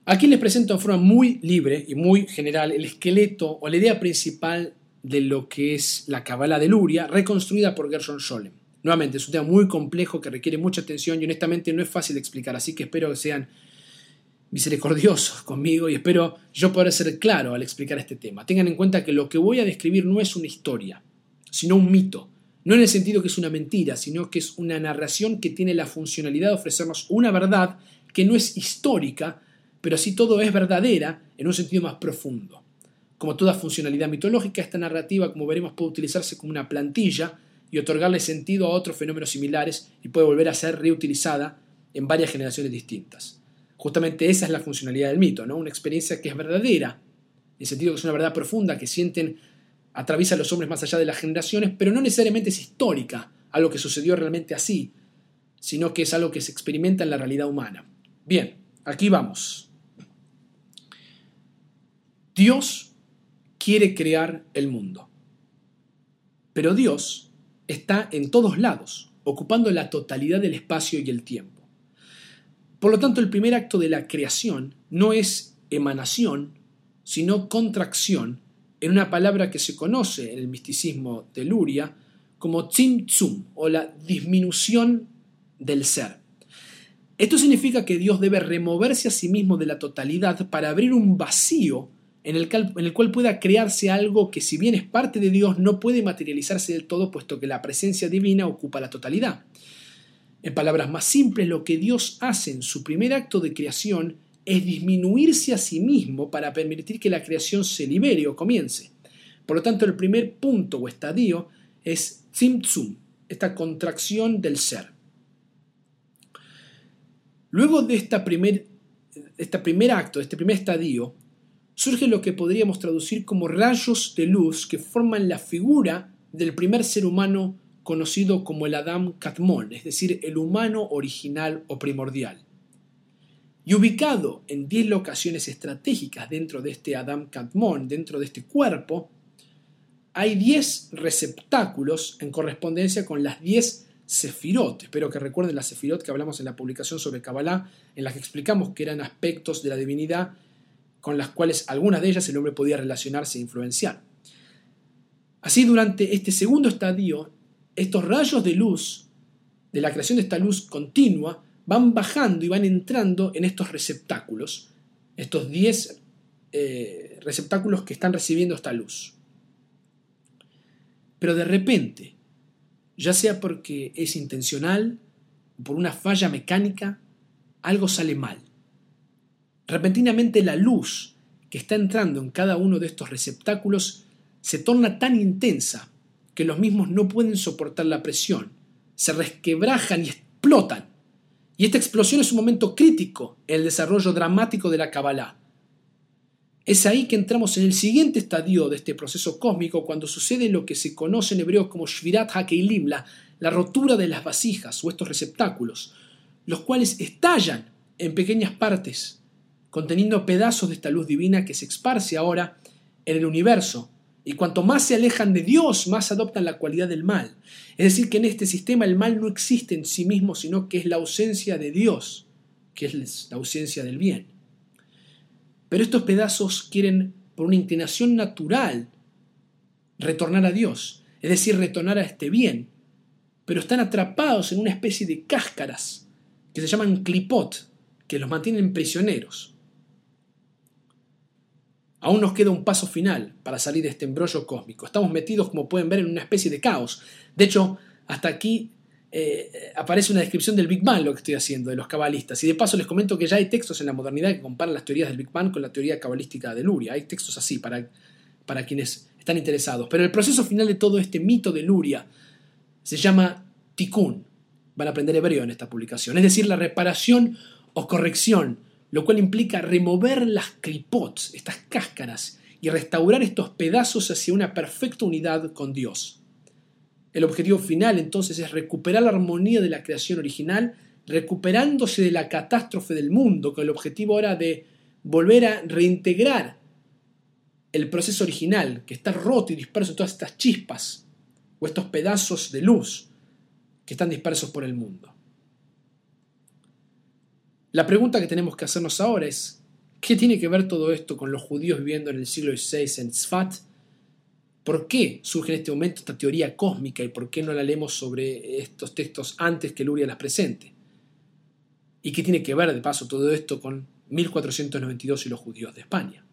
Aquí les presento en forma muy libre y muy general el esqueleto o la idea principal de lo que es la Kabbalah de Luria, reconstruida por Gershon Scholem. Nuevamente, es un tema muy complejo que requiere mucha atención y honestamente no es fácil de explicar, así que espero que sean misericordiosos conmigo y espero yo poder ser claro al explicar este tema. Tengan en cuenta que lo que voy a describir no es una historia, sino un mito. No en el sentido que es una mentira, sino que es una narración que tiene la funcionalidad de ofrecernos una verdad que no es histórica, pero sí todo es verdadera en un sentido más profundo. Como toda funcionalidad mitológica, esta narrativa, como veremos, puede utilizarse como una plantilla y otorgarle sentido a otros fenómenos similares y puede volver a ser reutilizada en varias generaciones distintas. Justamente esa es la funcionalidad del mito, ¿no? Una experiencia que es verdadera, en el sentido que es una verdad profunda que sienten atraviesa a los hombres más allá de las generaciones, pero no necesariamente es histórica, algo que sucedió realmente así, sino que es algo que se experimenta en la realidad humana. Bien, aquí vamos. Dios quiere crear el mundo, pero Dios está en todos lados, ocupando la totalidad del espacio y el tiempo. Por lo tanto, el primer acto de la creación no es emanación, sino contracción, en una palabra que se conoce en el misticismo de Luria como tzimtzum, o la disminución del ser. Esto significa que Dios debe removerse a sí mismo de la totalidad para abrir un vacío en el, cual pueda crearse algo que si bien es parte de Dios no puede materializarse del todo puesto que la presencia divina ocupa la totalidad. En palabras más simples, lo que Dios hace en su primer acto de creación es disminuirse a sí mismo para permitir que la creación se libere o comience. Por lo tanto, el primer punto o estadio es Tzimtzum, esta contracción del ser. Luego de esta primer, este primer acto, este primer estadio, surge lo que podríamos traducir como rayos de luz que forman la figura del primer ser humano conocido como el Adam Katmon, es decir, el humano original o primordial. Y ubicado en 10 locaciones estratégicas dentro de este Adam Katmon, dentro de este cuerpo, hay 10 receptáculos en correspondencia con las 10 sefirot. Espero que recuerden las sefirot que hablamos en la publicación sobre Kabbalah, en las que explicamos que eran aspectos de la divinidad con las cuales algunas de ellas el hombre podía relacionarse e influenciar. Así, durante este segundo estadio, estos rayos de luz, de la creación de esta luz continua, van bajando y van entrando en estos receptáculos, estos 10 eh, receptáculos que están recibiendo esta luz. Pero de repente, ya sea porque es intencional por una falla mecánica, algo sale mal. Repentinamente la luz que está entrando en cada uno de estos receptáculos se torna tan intensa que los mismos no pueden soportar la presión, se resquebrajan y explotan. Y esta explosión es un momento crítico en el desarrollo dramático de la Kabbalah. Es ahí que entramos en el siguiente estadio de este proceso cósmico cuando sucede lo que se conoce en hebreo como Shvirat HaKeilim, la, la rotura de las vasijas o estos receptáculos, los cuales estallan en pequeñas partes, conteniendo pedazos de esta luz divina que se esparce ahora en el universo y cuanto más se alejan de Dios, más adoptan la cualidad del mal. Es decir, que en este sistema el mal no existe en sí mismo, sino que es la ausencia de Dios, que es la ausencia del bien. Pero estos pedazos quieren, por una inclinación natural, retornar a Dios, es decir, retornar a este bien, pero están atrapados en una especie de cáscaras que se llaman clipot, que los mantienen prisioneros. Aún nos queda un paso final para salir de este embrollo cósmico. Estamos metidos, como pueden ver, en una especie de caos. De hecho, hasta aquí eh, aparece una descripción del Big Bang, lo que estoy haciendo, de los cabalistas. Y de paso les comento que ya hay textos en la modernidad que comparan las teorías del Big Bang con la teoría cabalística de Luria. Hay textos así para, para quienes están interesados. Pero el proceso final de todo este mito de Luria se llama tikkun. Van a aprender hebreo en esta publicación. Es decir, la reparación o corrección, lo cual implica remover las clipots, estas cáscaras, y restaurar estos pedazos hacia una perfecta unidad con Dios. El objetivo final entonces es recuperar la armonía de la creación original, recuperándose de la catástrofe del mundo, con el objetivo ahora de volver a reintegrar el proceso original, que está roto y disperso en todas estas chispas o estos pedazos de luz que están dispersos por el mundo. La pregunta que tenemos que hacernos ahora es, ¿qué tiene que ver todo esto con los judíos viviendo en el siglo XVI en Tzfat? ¿Por qué surge en este momento esta teoría cósmica y por qué no la leemos sobre estos textos antes que Luria las presente? ¿Y qué tiene que ver, de paso, todo esto con 1492 y los judíos de España?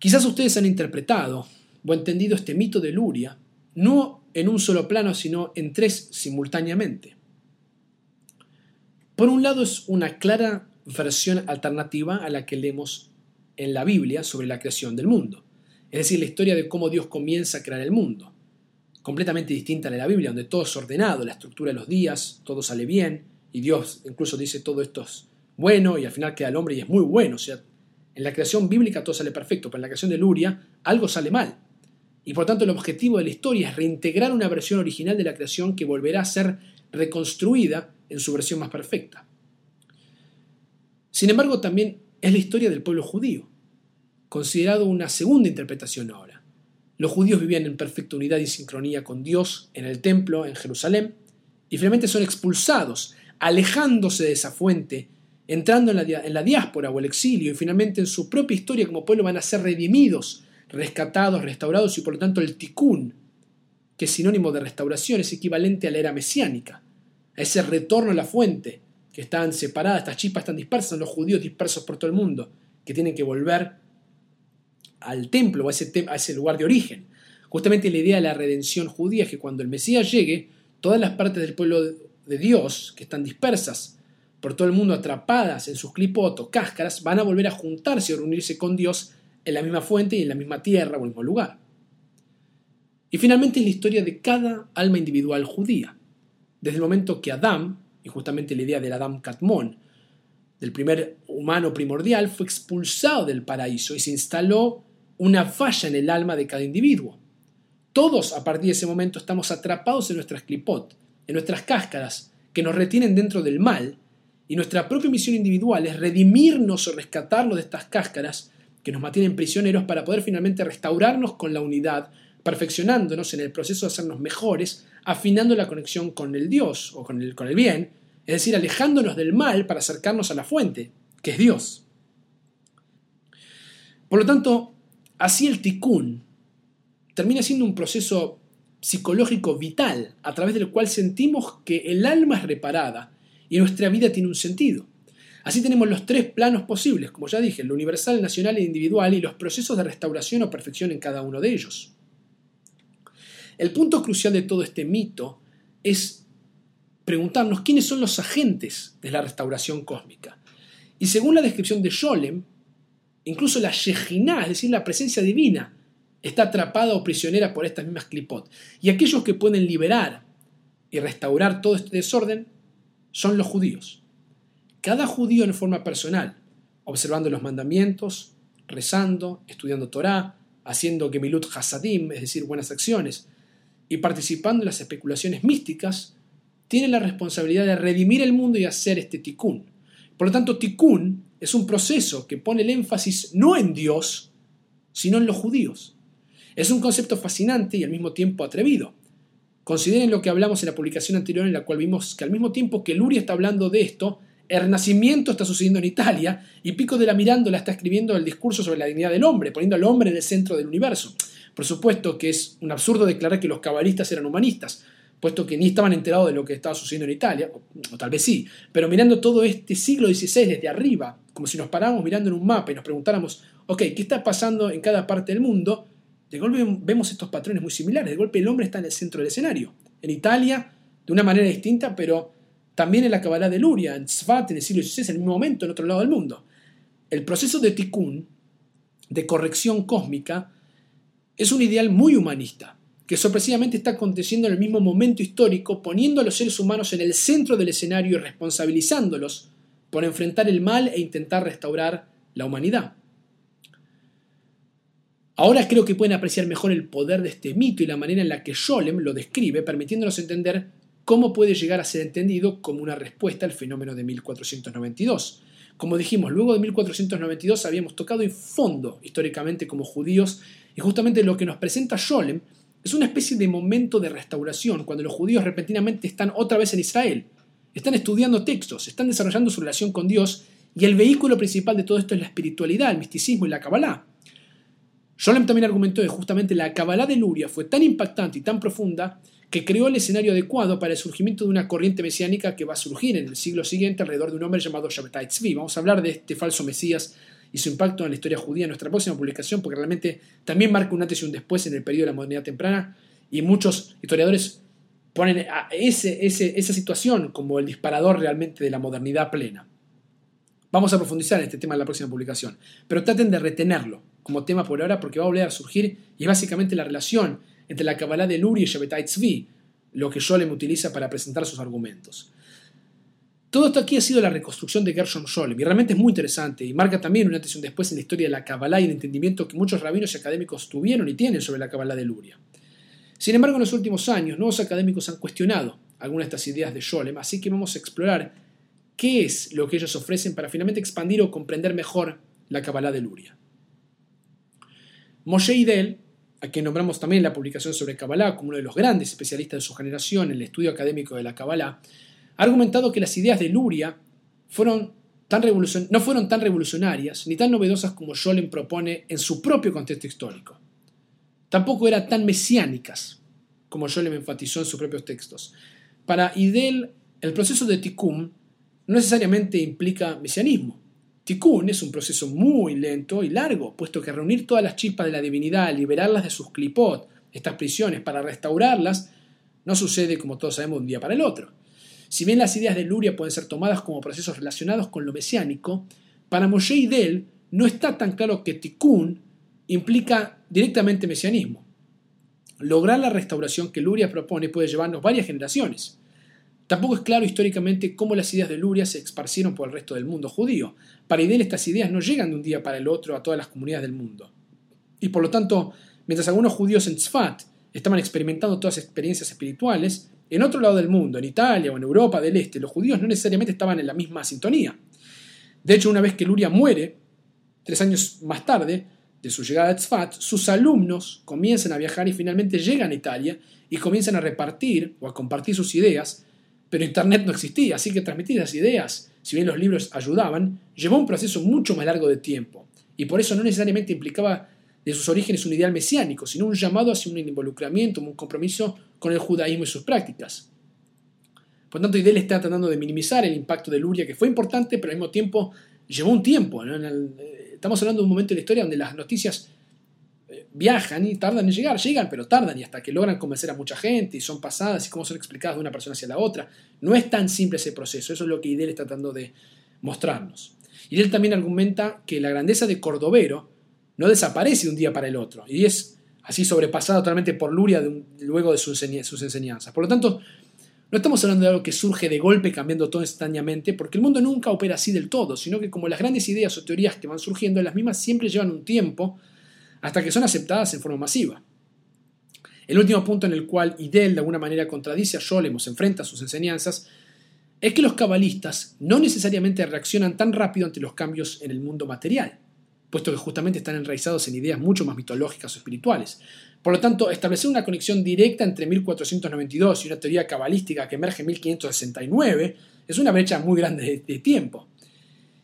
Quizás ustedes han interpretado o entendido este mito de Luria no en un solo plano, sino en tres simultáneamente. Por un lado es una clara versión alternativa a la que leemos en la Biblia sobre la creación del mundo, es decir, la historia de cómo Dios comienza a crear el mundo, completamente distinta de la Biblia, donde todo es ordenado, la estructura de los días, todo sale bien, y Dios incluso dice todo esto es bueno, y al final queda el hombre y es muy bueno, o sea, en la creación bíblica todo sale perfecto, pero en la creación de Luria algo sale mal. Y por tanto el objetivo de la historia es reintegrar una versión original de la creación que volverá a ser reconstruida en su versión más perfecta. Sin embargo, también es la historia del pueblo judío, considerado una segunda interpretación ahora. Los judíos vivían en perfecta unidad y sincronía con Dios en el templo en Jerusalén y finalmente son expulsados, alejándose de esa fuente entrando en la, diáspora o el exilio y finalmente en su propia historia como pueblo van a ser redimidos, rescatados, restaurados y por lo tanto el tikkun, que es sinónimo de restauración, es equivalente a la era mesiánica, a ese retorno a la fuente, que están separadas, estas chispas están dispersas, son los judíos dispersos por todo el mundo, que tienen que volver al templo o a ese, a ese lugar de origen. Justamente la idea de la redención judía es que cuando el Mesías llegue, todas las partes del pueblo de Dios que están dispersas por todo el mundo atrapadas en sus clipotos, cáscaras, van a volver a juntarse y reunirse con Dios en la misma fuente y en la misma tierra o en el mismo lugar. Y finalmente es la historia de cada alma individual judía. Desde el momento que Adán, y justamente la idea del Adán Catmón, del primer humano primordial, fue expulsado del paraíso y se instaló una falla en el alma de cada individuo. Todos a partir de ese momento estamos atrapados en nuestras clipot, en nuestras cáscaras, que nos retienen dentro del mal y nuestra propia misión individual es redimirnos o rescatarnos de estas cáscaras que nos mantienen prisioneros para poder finalmente restaurarnos con la unidad, perfeccionándonos en el proceso de hacernos mejores, afinando la conexión con el Dios o con el, bien, es decir, alejándonos del mal para acercarnos a la fuente, que es Dios. Por lo tanto, así el tikkun termina siendo un proceso psicológico vital a través del cual sentimos que el alma es reparada y nuestra vida tiene un sentido. Así tenemos los tres planos posibles, como ya dije, lo universal, nacional e individual y los procesos de restauración o perfección en cada uno de ellos. El punto crucial de todo este mito es preguntarnos quiénes son los agentes de la restauración cósmica. Y según la descripción de Sholem, incluso la Shejinah, es decir, la presencia divina, está atrapada o prisionera por estas mismas clipot. Y aquellos que pueden liberar y restaurar todo este desorden son los judíos. Cada judío en forma personal, observando los mandamientos, rezando, estudiando Torah, haciendo Gemilut Hasadim, es decir, buenas acciones, y participando en las especulaciones místicas, tiene la responsabilidad de redimir el mundo y hacer este tikkun. Por lo tanto, tikkun es un proceso que pone el énfasis no en Dios, sino en los judíos. Es un concepto fascinante y al mismo tiempo atrevido. Consideren lo que hablamos en la publicación anterior en la cual vimos que al mismo tiempo que Luria está hablando de esto, el renacimiento está sucediendo en Italia y Pico de la Mirándola está escribiendo el discurso sobre la dignidad del hombre, poniendo al hombre en el centro del universo. Por supuesto que es un absurdo declarar que los cabalistas eran humanistas, puesto que ni estaban enterados de lo que estaba sucediendo en Italia, o, tal vez sí, pero mirando todo este siglo XVI desde arriba, como si nos paráramos mirando en un mapa y nos preguntáramos, ok, ¿qué está pasando en cada parte del mundo? de golpe vemos estos patrones muy similares. De golpe el hombre está en el centro del escenario. En Italia, de una manera distinta, pero también en la Kabbalah de Luria, en Tzfat, en el siglo XVI, en el mismo momento, en otro lado del mundo. El proceso de tikkun, de corrección cósmica, es un ideal muy humanista, que sorpresivamente está aconteciendo en el mismo momento histórico, poniendo a los seres humanos en el centro del escenario y responsabilizándolos por enfrentar el mal e intentar restaurar la humanidad. Ahora creo que pueden apreciar mejor el poder de este mito y la manera en la que Scholem lo describe, permitiéndonos entender cómo puede llegar a ser entendido como una respuesta al fenómeno de 1492. Como dijimos, luego de 1492 habíamos tocado en fondo históricamente como judíos y justamente lo que nos presenta Scholem es una especie de momento de restauración cuando los judíos repentinamente están otra vez en Israel, están estudiando textos, están desarrollando su relación con Dios y el vehículo principal de todo esto es la espiritualidad, el misticismo y la Kabbalah. Scholem también argumentó que justamente la Kabbalah de Luria fue tan impactante y tan profunda que creó el escenario adecuado para el surgimiento de una corriente mesiánica que va a surgir en el siglo siguiente alrededor de un hombre llamado Shabbatai Tzvi. Vamos a hablar de este falso Mesías y su impacto en la historia judía en nuestra próxima publicación, porque realmente también marca un antes y un después en el periodo de la modernidad temprana, y muchos historiadores ponen a ese, esa situación como el disparador realmente de la modernidad plena. Vamos a profundizar en este tema en la próxima publicación, pero traten de retenerlo como tema por ahora porque va a volver a surgir y es básicamente la relación entre la Kabbalah de Luri y Shabbatai Tzvi, lo que Scholem utiliza para presentar sus argumentos. Todo esto aquí ha sido la reconstrucción de Gershom Scholem y realmente es muy interesante y marca también una atención después en la historia de la Kabbalah y el entendimiento que muchos rabinos y académicos tuvieron y tienen sobre la Kabbalah de Luria. Sin embargo, en los últimos años, nuevos académicos han cuestionado algunas de estas ideas de Scholem, así que vamos a explorar qué es lo que ellos ofrecen para finalmente expandir o comprender mejor la Kabbalah de Luria. Moshe Idel, a quien nombramos también la publicación sobre Kabbalah como uno de los grandes especialistas de su generación en el estudio académico de la Kabbalah, ha argumentado que las ideas de Luria no fueron tan revolucionarias ni tan novedosas como Scholem propone en su propio contexto histórico. Tampoco eran tan mesiánicas como Scholem enfatizó en sus propios textos. Para Idel, el proceso de Tikkun no necesariamente implica mesianismo. Tikkun es un proceso muy lento y largo, puesto que reunir todas las chispas de la divinidad, liberarlas de sus clipot, estas prisiones, para restaurarlas, no sucede, como todos sabemos, de un día para el otro. Si bien las ideas de Luria pueden ser tomadas como procesos relacionados con lo mesiánico, para Moshe y Del no está tan claro que Tikkun implica directamente mesianismo. Lograr la restauración que Luria propone puede llevarnos varias generaciones. Tampoco es claro históricamente cómo las ideas de Luria se esparcieron por el resto del mundo judío. Para Idel estas ideas no llegan de un día para el otro a todas las comunidades del mundo. Y por lo tanto, mientras algunos judíos en Tzfat estaban experimentando todas experiencias espirituales, en otro lado del mundo, en Italia o en Europa del Este, los judíos no necesariamente estaban en la misma sintonía. De hecho, una vez que Luria muere, tres años más tarde de su llegada a Tzfat, sus alumnos comienzan a viajar y finalmente llegan a Italia y comienzan a repartir o a compartir sus ideas, pero Internet no existía, así que transmitir las ideas, si bien los libros ayudaban, llevó un proceso mucho más largo de tiempo, y por eso no necesariamente implicaba de sus orígenes un ideal mesiánico, sino un llamado hacia un involucramiento, un compromiso con el judaísmo y sus prácticas. Por tanto, Idel está tratando de minimizar el impacto de Luria, que fue importante, pero al mismo tiempo llevó un tiempo. Eh, estamos hablando de un momento de la historia donde las noticias eh, viajan y tardan en llegar, llegan, pero tardan y hasta que logran convencer a mucha gente y son pasadas y cómo son explicadas de una persona hacia la otra. No es tan simple ese proceso, eso es lo que Idel está tratando de mostrarnos. Idel también argumenta que la grandeza de Cordovero no desaparece de un día para el otro y es así sobrepasado totalmente por Luria luego de sus, enseñanzas. Por lo tanto, no estamos hablando de algo que surge de golpe cambiando todo instantáneamente, porque el mundo nunca opera así del todo, sino que como las grandes ideas o teorías que van surgiendo, las mismas siempre llevan un tiempo hasta que son aceptadas en forma masiva. El último punto en el cual Idel de alguna manera contradice a Scholem o se enfrenta a sus enseñanzas es que los cabalistas no necesariamente reaccionan tan rápido ante los cambios en el mundo material puesto que justamente están enraizados en ideas mucho más mitológicas o espirituales. Por lo tanto, establecer una conexión directa entre 1492 y una teoría cabalística que emerge en 1569 es una brecha muy grande de, tiempo.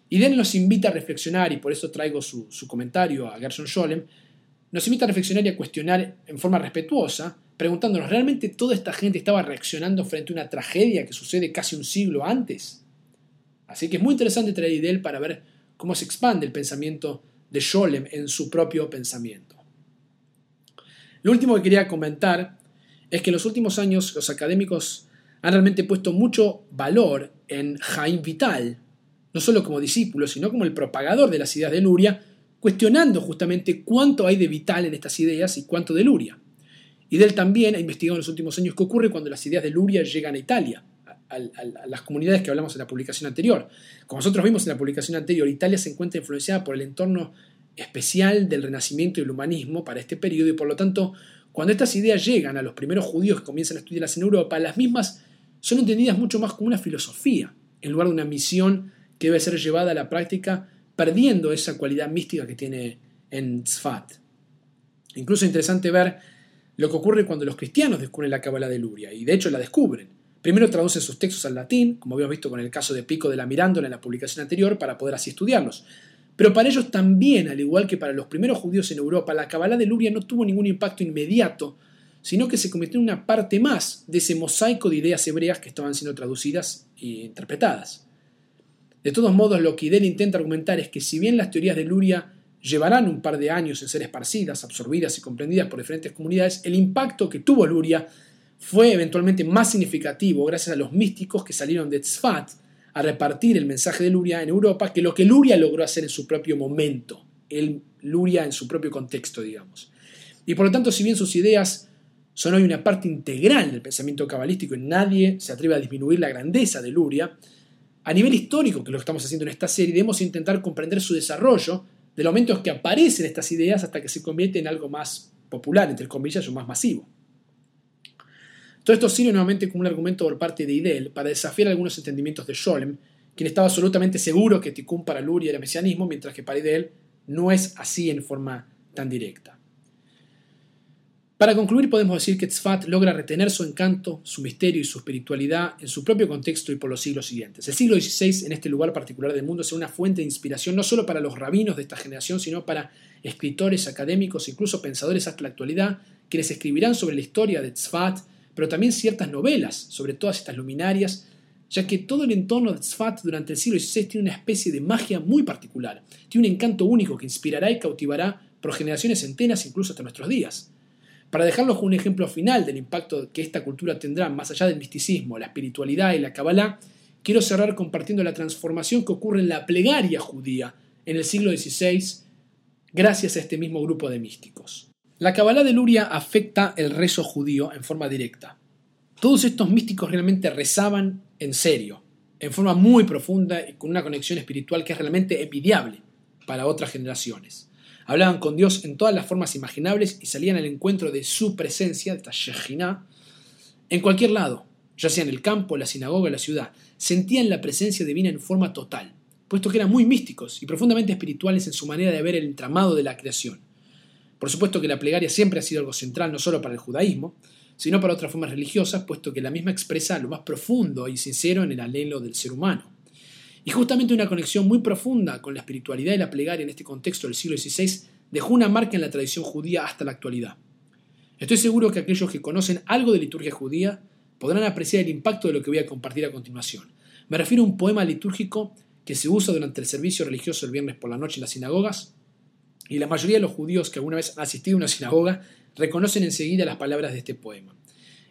Y nos invita a reflexionar, y por eso traigo su, comentario a Gerson Scholem, nos invita a reflexionar y a cuestionar en forma respetuosa, preguntándonos, ¿realmente toda esta gente estaba reaccionando frente a una tragedia que sucede casi un siglo antes? Así que es muy interesante traer Idel para ver cómo se expande el pensamiento de Scholem en su propio pensamiento. Lo último que quería comentar es que en los últimos años los académicos han realmente puesto mucho valor en Jaime Vital, no solo como discípulo, sino como el propagador de las ideas de Luria, cuestionando justamente cuánto hay de vital en estas ideas y cuánto de Luria. Y Del también ha investigado en los últimos años qué ocurre cuando las ideas de Luria llegan a Italia, a, las comunidades que hablamos en la publicación anterior. Como nosotros vimos en la publicación anterior, Italia se encuentra influenciada por el entorno especial del Renacimiento y el humanismo para este periodo y por lo tanto, cuando estas ideas llegan a los primeros judíos que comienzan a estudiarlas en Europa, las mismas son entendidas mucho más como una filosofía, en lugar de una misión que debe ser llevada a la práctica, perdiendo esa cualidad mística que tiene en Tzfat. Incluso es interesante ver lo que ocurre cuando los cristianos descubren la Cábala de Luria, y de hecho la descubren. Primero traducen sus textos al latín, como habíamos visto con el caso de Pico de la Mirándola en la publicación anterior, para poder así estudiarlos. Pero para ellos también, al igual que para los primeros judíos en Europa, la Cábala de Luria no tuvo ningún impacto inmediato, sino que se convirtió en una parte más de ese mosaico de ideas hebreas que estaban siendo traducidas e interpretadas. De todos modos, lo que Idel intenta argumentar es que si bien las teorías de Luria llevarán un par de años en ser esparcidas, absorbidas y comprendidas por diferentes comunidades, el impacto que tuvo Luria fue eventualmente más significativo gracias a los místicos que salieron de Tzfat a repartir el mensaje de Luria en Europa que lo que Luria logró hacer en su propio momento, el Luria en su propio contexto, digamos. Y por lo tanto, si bien sus ideas son hoy una parte integral del pensamiento cabalístico y nadie se atreve a disminuir la grandeza de Luria, a nivel histórico, que lo estamos haciendo en esta serie, debemos intentar comprender su desarrollo del momento en que aparecen estas ideas hasta que se convierte en algo más popular, entre comillas, o más masivo. Todo esto sirve nuevamente como un argumento por parte de Idel para desafiar algunos entendimientos de Scholem, quien estaba absolutamente seguro que Tikkun para Luria era mesianismo, mientras que para Idel no es así en forma tan directa. Para concluir, podemos decir que Tzfat logra retener su encanto, su misterio y su espiritualidad en su propio contexto y por los siglos siguientes. El siglo XVI, en este lugar particular del mundo, es una fuente de inspiración no solo para los rabinos de esta generación, sino para escritores, académicos, incluso pensadores hasta la actualidad, quienes escribirán sobre la historia de Tzfat, pero también ciertas novelas sobre todas estas luminarias, ya que todo el entorno de Tzfat durante el siglo XVI tiene una especie de magia muy particular, tiene un encanto único que inspirará y cautivará por generaciones enteras, incluso hasta nuestros días. Para dejarlos un ejemplo final del impacto que esta cultura tendrá más allá del misticismo, la espiritualidad y la Kabbalah, quiero cerrar compartiendo la transformación que ocurre en la plegaria judía en el siglo XVI gracias a este mismo grupo de místicos. La Kabbalah de Luria afecta el rezo judío en forma directa. Todos estos místicos realmente rezaban en serio, en forma muy profunda y con una conexión espiritual que es realmente envidiable para otras generaciones. Hablaban con Dios en todas las formas imaginables y salían al encuentro de su presencia, de esta en cualquier lado, ya sea en el campo, la sinagoga, la ciudad. Sentían la presencia divina en forma total, puesto que eran muy místicos y profundamente espirituales en su manera de ver el entramado de la creación. Por supuesto que la plegaria siempre ha sido algo central no solo para el judaísmo, sino para otras formas religiosas, puesto que la misma expresa lo más profundo y sincero en el anhelo del ser humano. Y justamente una conexión muy profunda con la espiritualidad y la plegaria en este contexto del siglo XVI dejó una marca en la tradición judía hasta la actualidad. Estoy seguro que aquellos que conocen algo de liturgia judía podrán apreciar el impacto de lo que voy a compartir a continuación. Me refiero a un poema litúrgico que se usa durante el servicio religioso el viernes por la noche en las sinagogas, y la mayoría de los judíos que alguna vez han asistido a una sinagoga reconocen enseguida las palabras de este poema.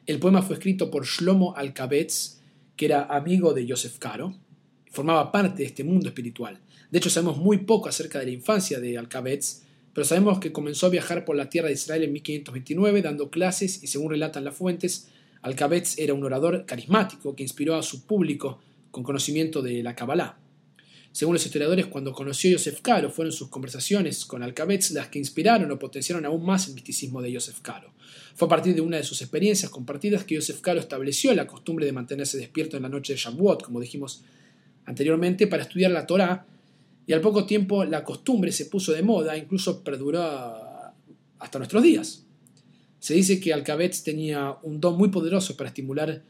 El poema fue escrito por Shlomo Alkabetz, que era amigo de Yosef Karo, formaba parte de este mundo espiritual. De hecho, sabemos muy poco acerca de la infancia de Alcabetz, pero sabemos que comenzó a viajar por la tierra de Israel en 1529 dando clases y según relatan las fuentes, Alcabetz era un orador carismático que inspiró a su público con conocimiento de la Kabbalah. Según los historiadores, cuando conoció a Yosef Caro, fueron sus conversaciones con Alcabetz las que inspiraron o potenciaron aún más el misticismo de Yosef Caro. Fue a partir de una de sus experiencias compartidas que Yosef Caro estableció la costumbre de mantenerse despierto en la noche de Shavuot, como dijimos anteriormente para estudiar la Torá y al poco tiempo la costumbre se puso de moda, incluso perduró hasta nuestros días. Se dice que Alcabetz tenía un don muy poderoso para estimular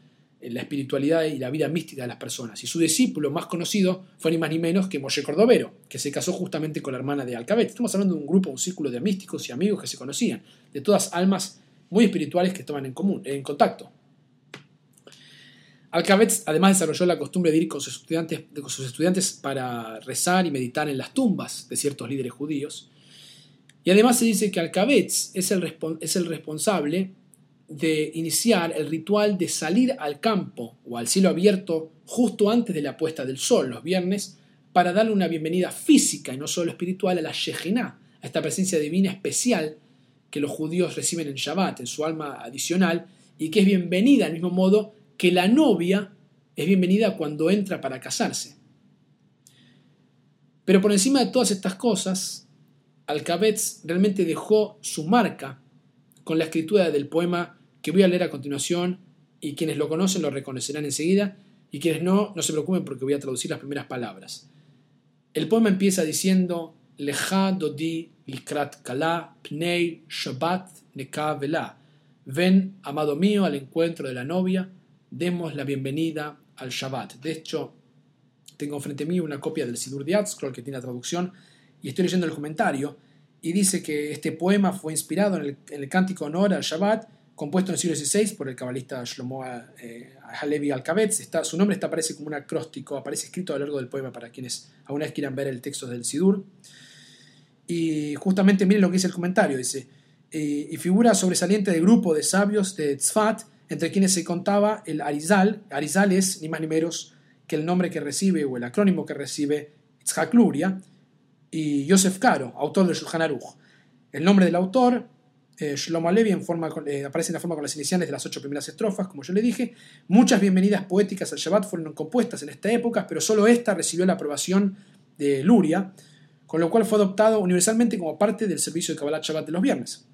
la espiritualidad y la vida mística de las personas, y su discípulo más conocido fue ni más ni menos que Moshe Cordovero, que se casó justamente con la hermana de Alcabetz. Estamos hablando de un grupo, un círculo de místicos y amigos que se conocían, de todas almas muy espirituales que estaban en común, en contacto. Alcabetz además desarrolló la costumbre de ir con sus, estudiantes, con sus estudiantes para rezar y meditar en las tumbas de ciertos líderes judíos. Y además se dice que Alcabetz es es el responsable de iniciar el ritual de salir al campo o al cielo abierto justo antes de la puesta del sol, los viernes, para darle una bienvenida física y no solo espiritual a la Shejinah, a esta presencia divina especial que los judíos reciben en Shabbat, en su alma adicional, y que es bienvenida al mismo modo que la novia es bienvenida cuando entra para casarse. Pero por encima de todas estas cosas, Alcabetz realmente dejó su marca con la escritura del poema que voy a leer a continuación y quienes lo conocen lo reconocerán enseguida y quienes no, no se preocupen porque voy a traducir las primeras palabras. El poema empieza diciendo Lecha dodi likrat kala pnei shabbat neka vela. Ven, amado mío, al encuentro de la novia, demos la bienvenida al Shabbat. De hecho, tengo frente a mí una copia del Sidur de Scroll que tiene la traducción y estoy leyendo el comentario y dice que este poema fue inspirado en el, cántico honor al Shabbat compuesto en el siglo XVI por el cabalista Shlomo eh, Halevi Alkabetz. su nombre está, aparece como un acróstico, aparece escrito a lo largo del poema para quienes aún vez quieran ver el texto del Sidur. Y justamente miren lo que dice el comentario, dice, y figura sobresaliente del grupo de sabios de Tzfat, entre quienes se contaba el Arizal. Arizal es ni más ni menos que el nombre que recibe o el acrónimo que recibe Itzhak Luria, y Yosef Karo, autor del Shulchan Aruch. El nombre del autor eh, Shlomo Alevi eh, aparece en la forma con las iniciales de las ocho primeras estrofas, como yo le dije. Muchas bienvenidas poéticas al Shabbat fueron compuestas en esta época, pero solo esta recibió la aprobación de Luria, con lo cual fue adoptado universalmente como parte del servicio de Kabbalah Shabbat de los viernes.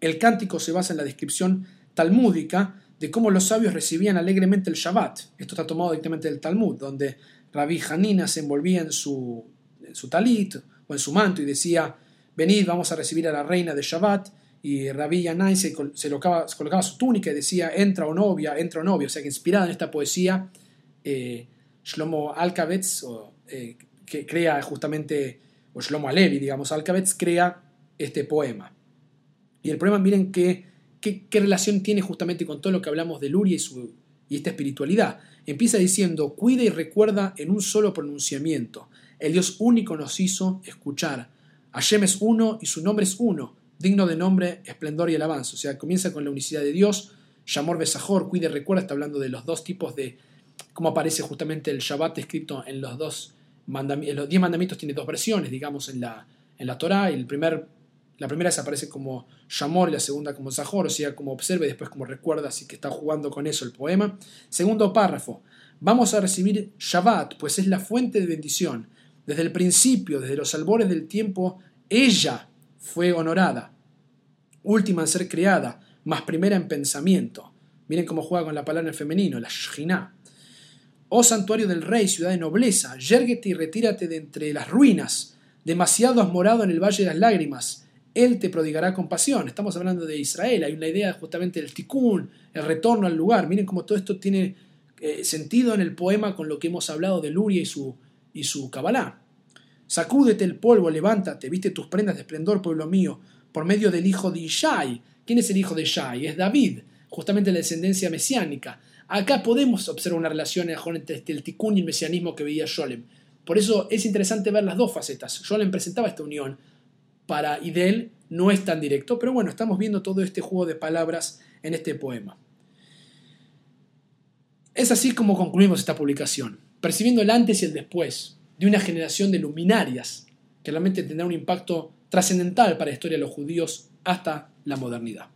El cántico se basa en la descripción talmúdica de cómo los sabios recibían alegremente el Shabbat. Esto está tomado directamente del Talmud, donde Rabbi Hanina se envolvía en su talit o en su manto y decía venid, vamos a recibir a la reina de Shabbat, y Rabbi Yanai se, colocaba, su túnica y decía, entra o novia, entra o novia, o sea que inspirada en esta poesía, eh, Shlomo Alkabetz, eh, que crea justamente, o Shlomo Alevi, digamos, Alkabetz, crea este poema. Y el poema, miren qué, qué, relación tiene justamente con todo lo que hablamos de Luria y, su, y esta espiritualidad. Empieza diciendo, cuida y recuerda en un solo pronunciamiento. El Dios único nos hizo escuchar Hashem es uno y su nombre es uno, digno de nombre, esplendor y alabanza. O sea, comienza con la unicidad de Dios, Shamor Besajor, cuide, recuerda, está hablando de los dos tipos de, cómo aparece justamente el Shabbat escrito en los dos mandamientos. Los diez mandamientos tiene dos versiones, digamos, en la, en la Torah. El primer, la primera se aparece como Shamor y la segunda como Zahor, o sea, como observa y después como recuerda, así que está jugando con eso el poema. Segundo párrafo, vamos a recibir Shabbat, pues es la fuente de bendición. Desde el principio, desde los albores del tiempo, ella fue honorada, última en ser creada, más primera en pensamiento. Miren cómo juega con la palabra en femenino, la Shina. Oh santuario del rey, ciudad de nobleza, yérguete y retírate de entre las ruinas. Demasiado has morado en el valle de las lágrimas. Él te prodigará compasión. Estamos hablando de Israel. Hay una idea justamente del tikkun, el retorno al lugar. Miren cómo todo esto tiene eh, sentido en el poema con lo que hemos hablado de Luria y su y su Kabbalah. Sacúdete el polvo, levántate, viste tus prendas de esplendor, pueblo mío, por medio del hijo de Ishai. ¿Quién es el hijo de Ishai? Es David, justamente la descendencia mesiánica. Acá podemos observar una relación entre el tikkun y el mesianismo que veía Sholem. Por eso es interesante ver las dos facetas. Sholem presentaba esta unión para Idel, no es tan directo, pero bueno, estamos viendo todo este juego de palabras en este poema. Es así como concluimos esta publicación percibiendo el antes y el después de una generación de luminarias que realmente tendrá un impacto trascendental para la historia de los judíos hasta la modernidad.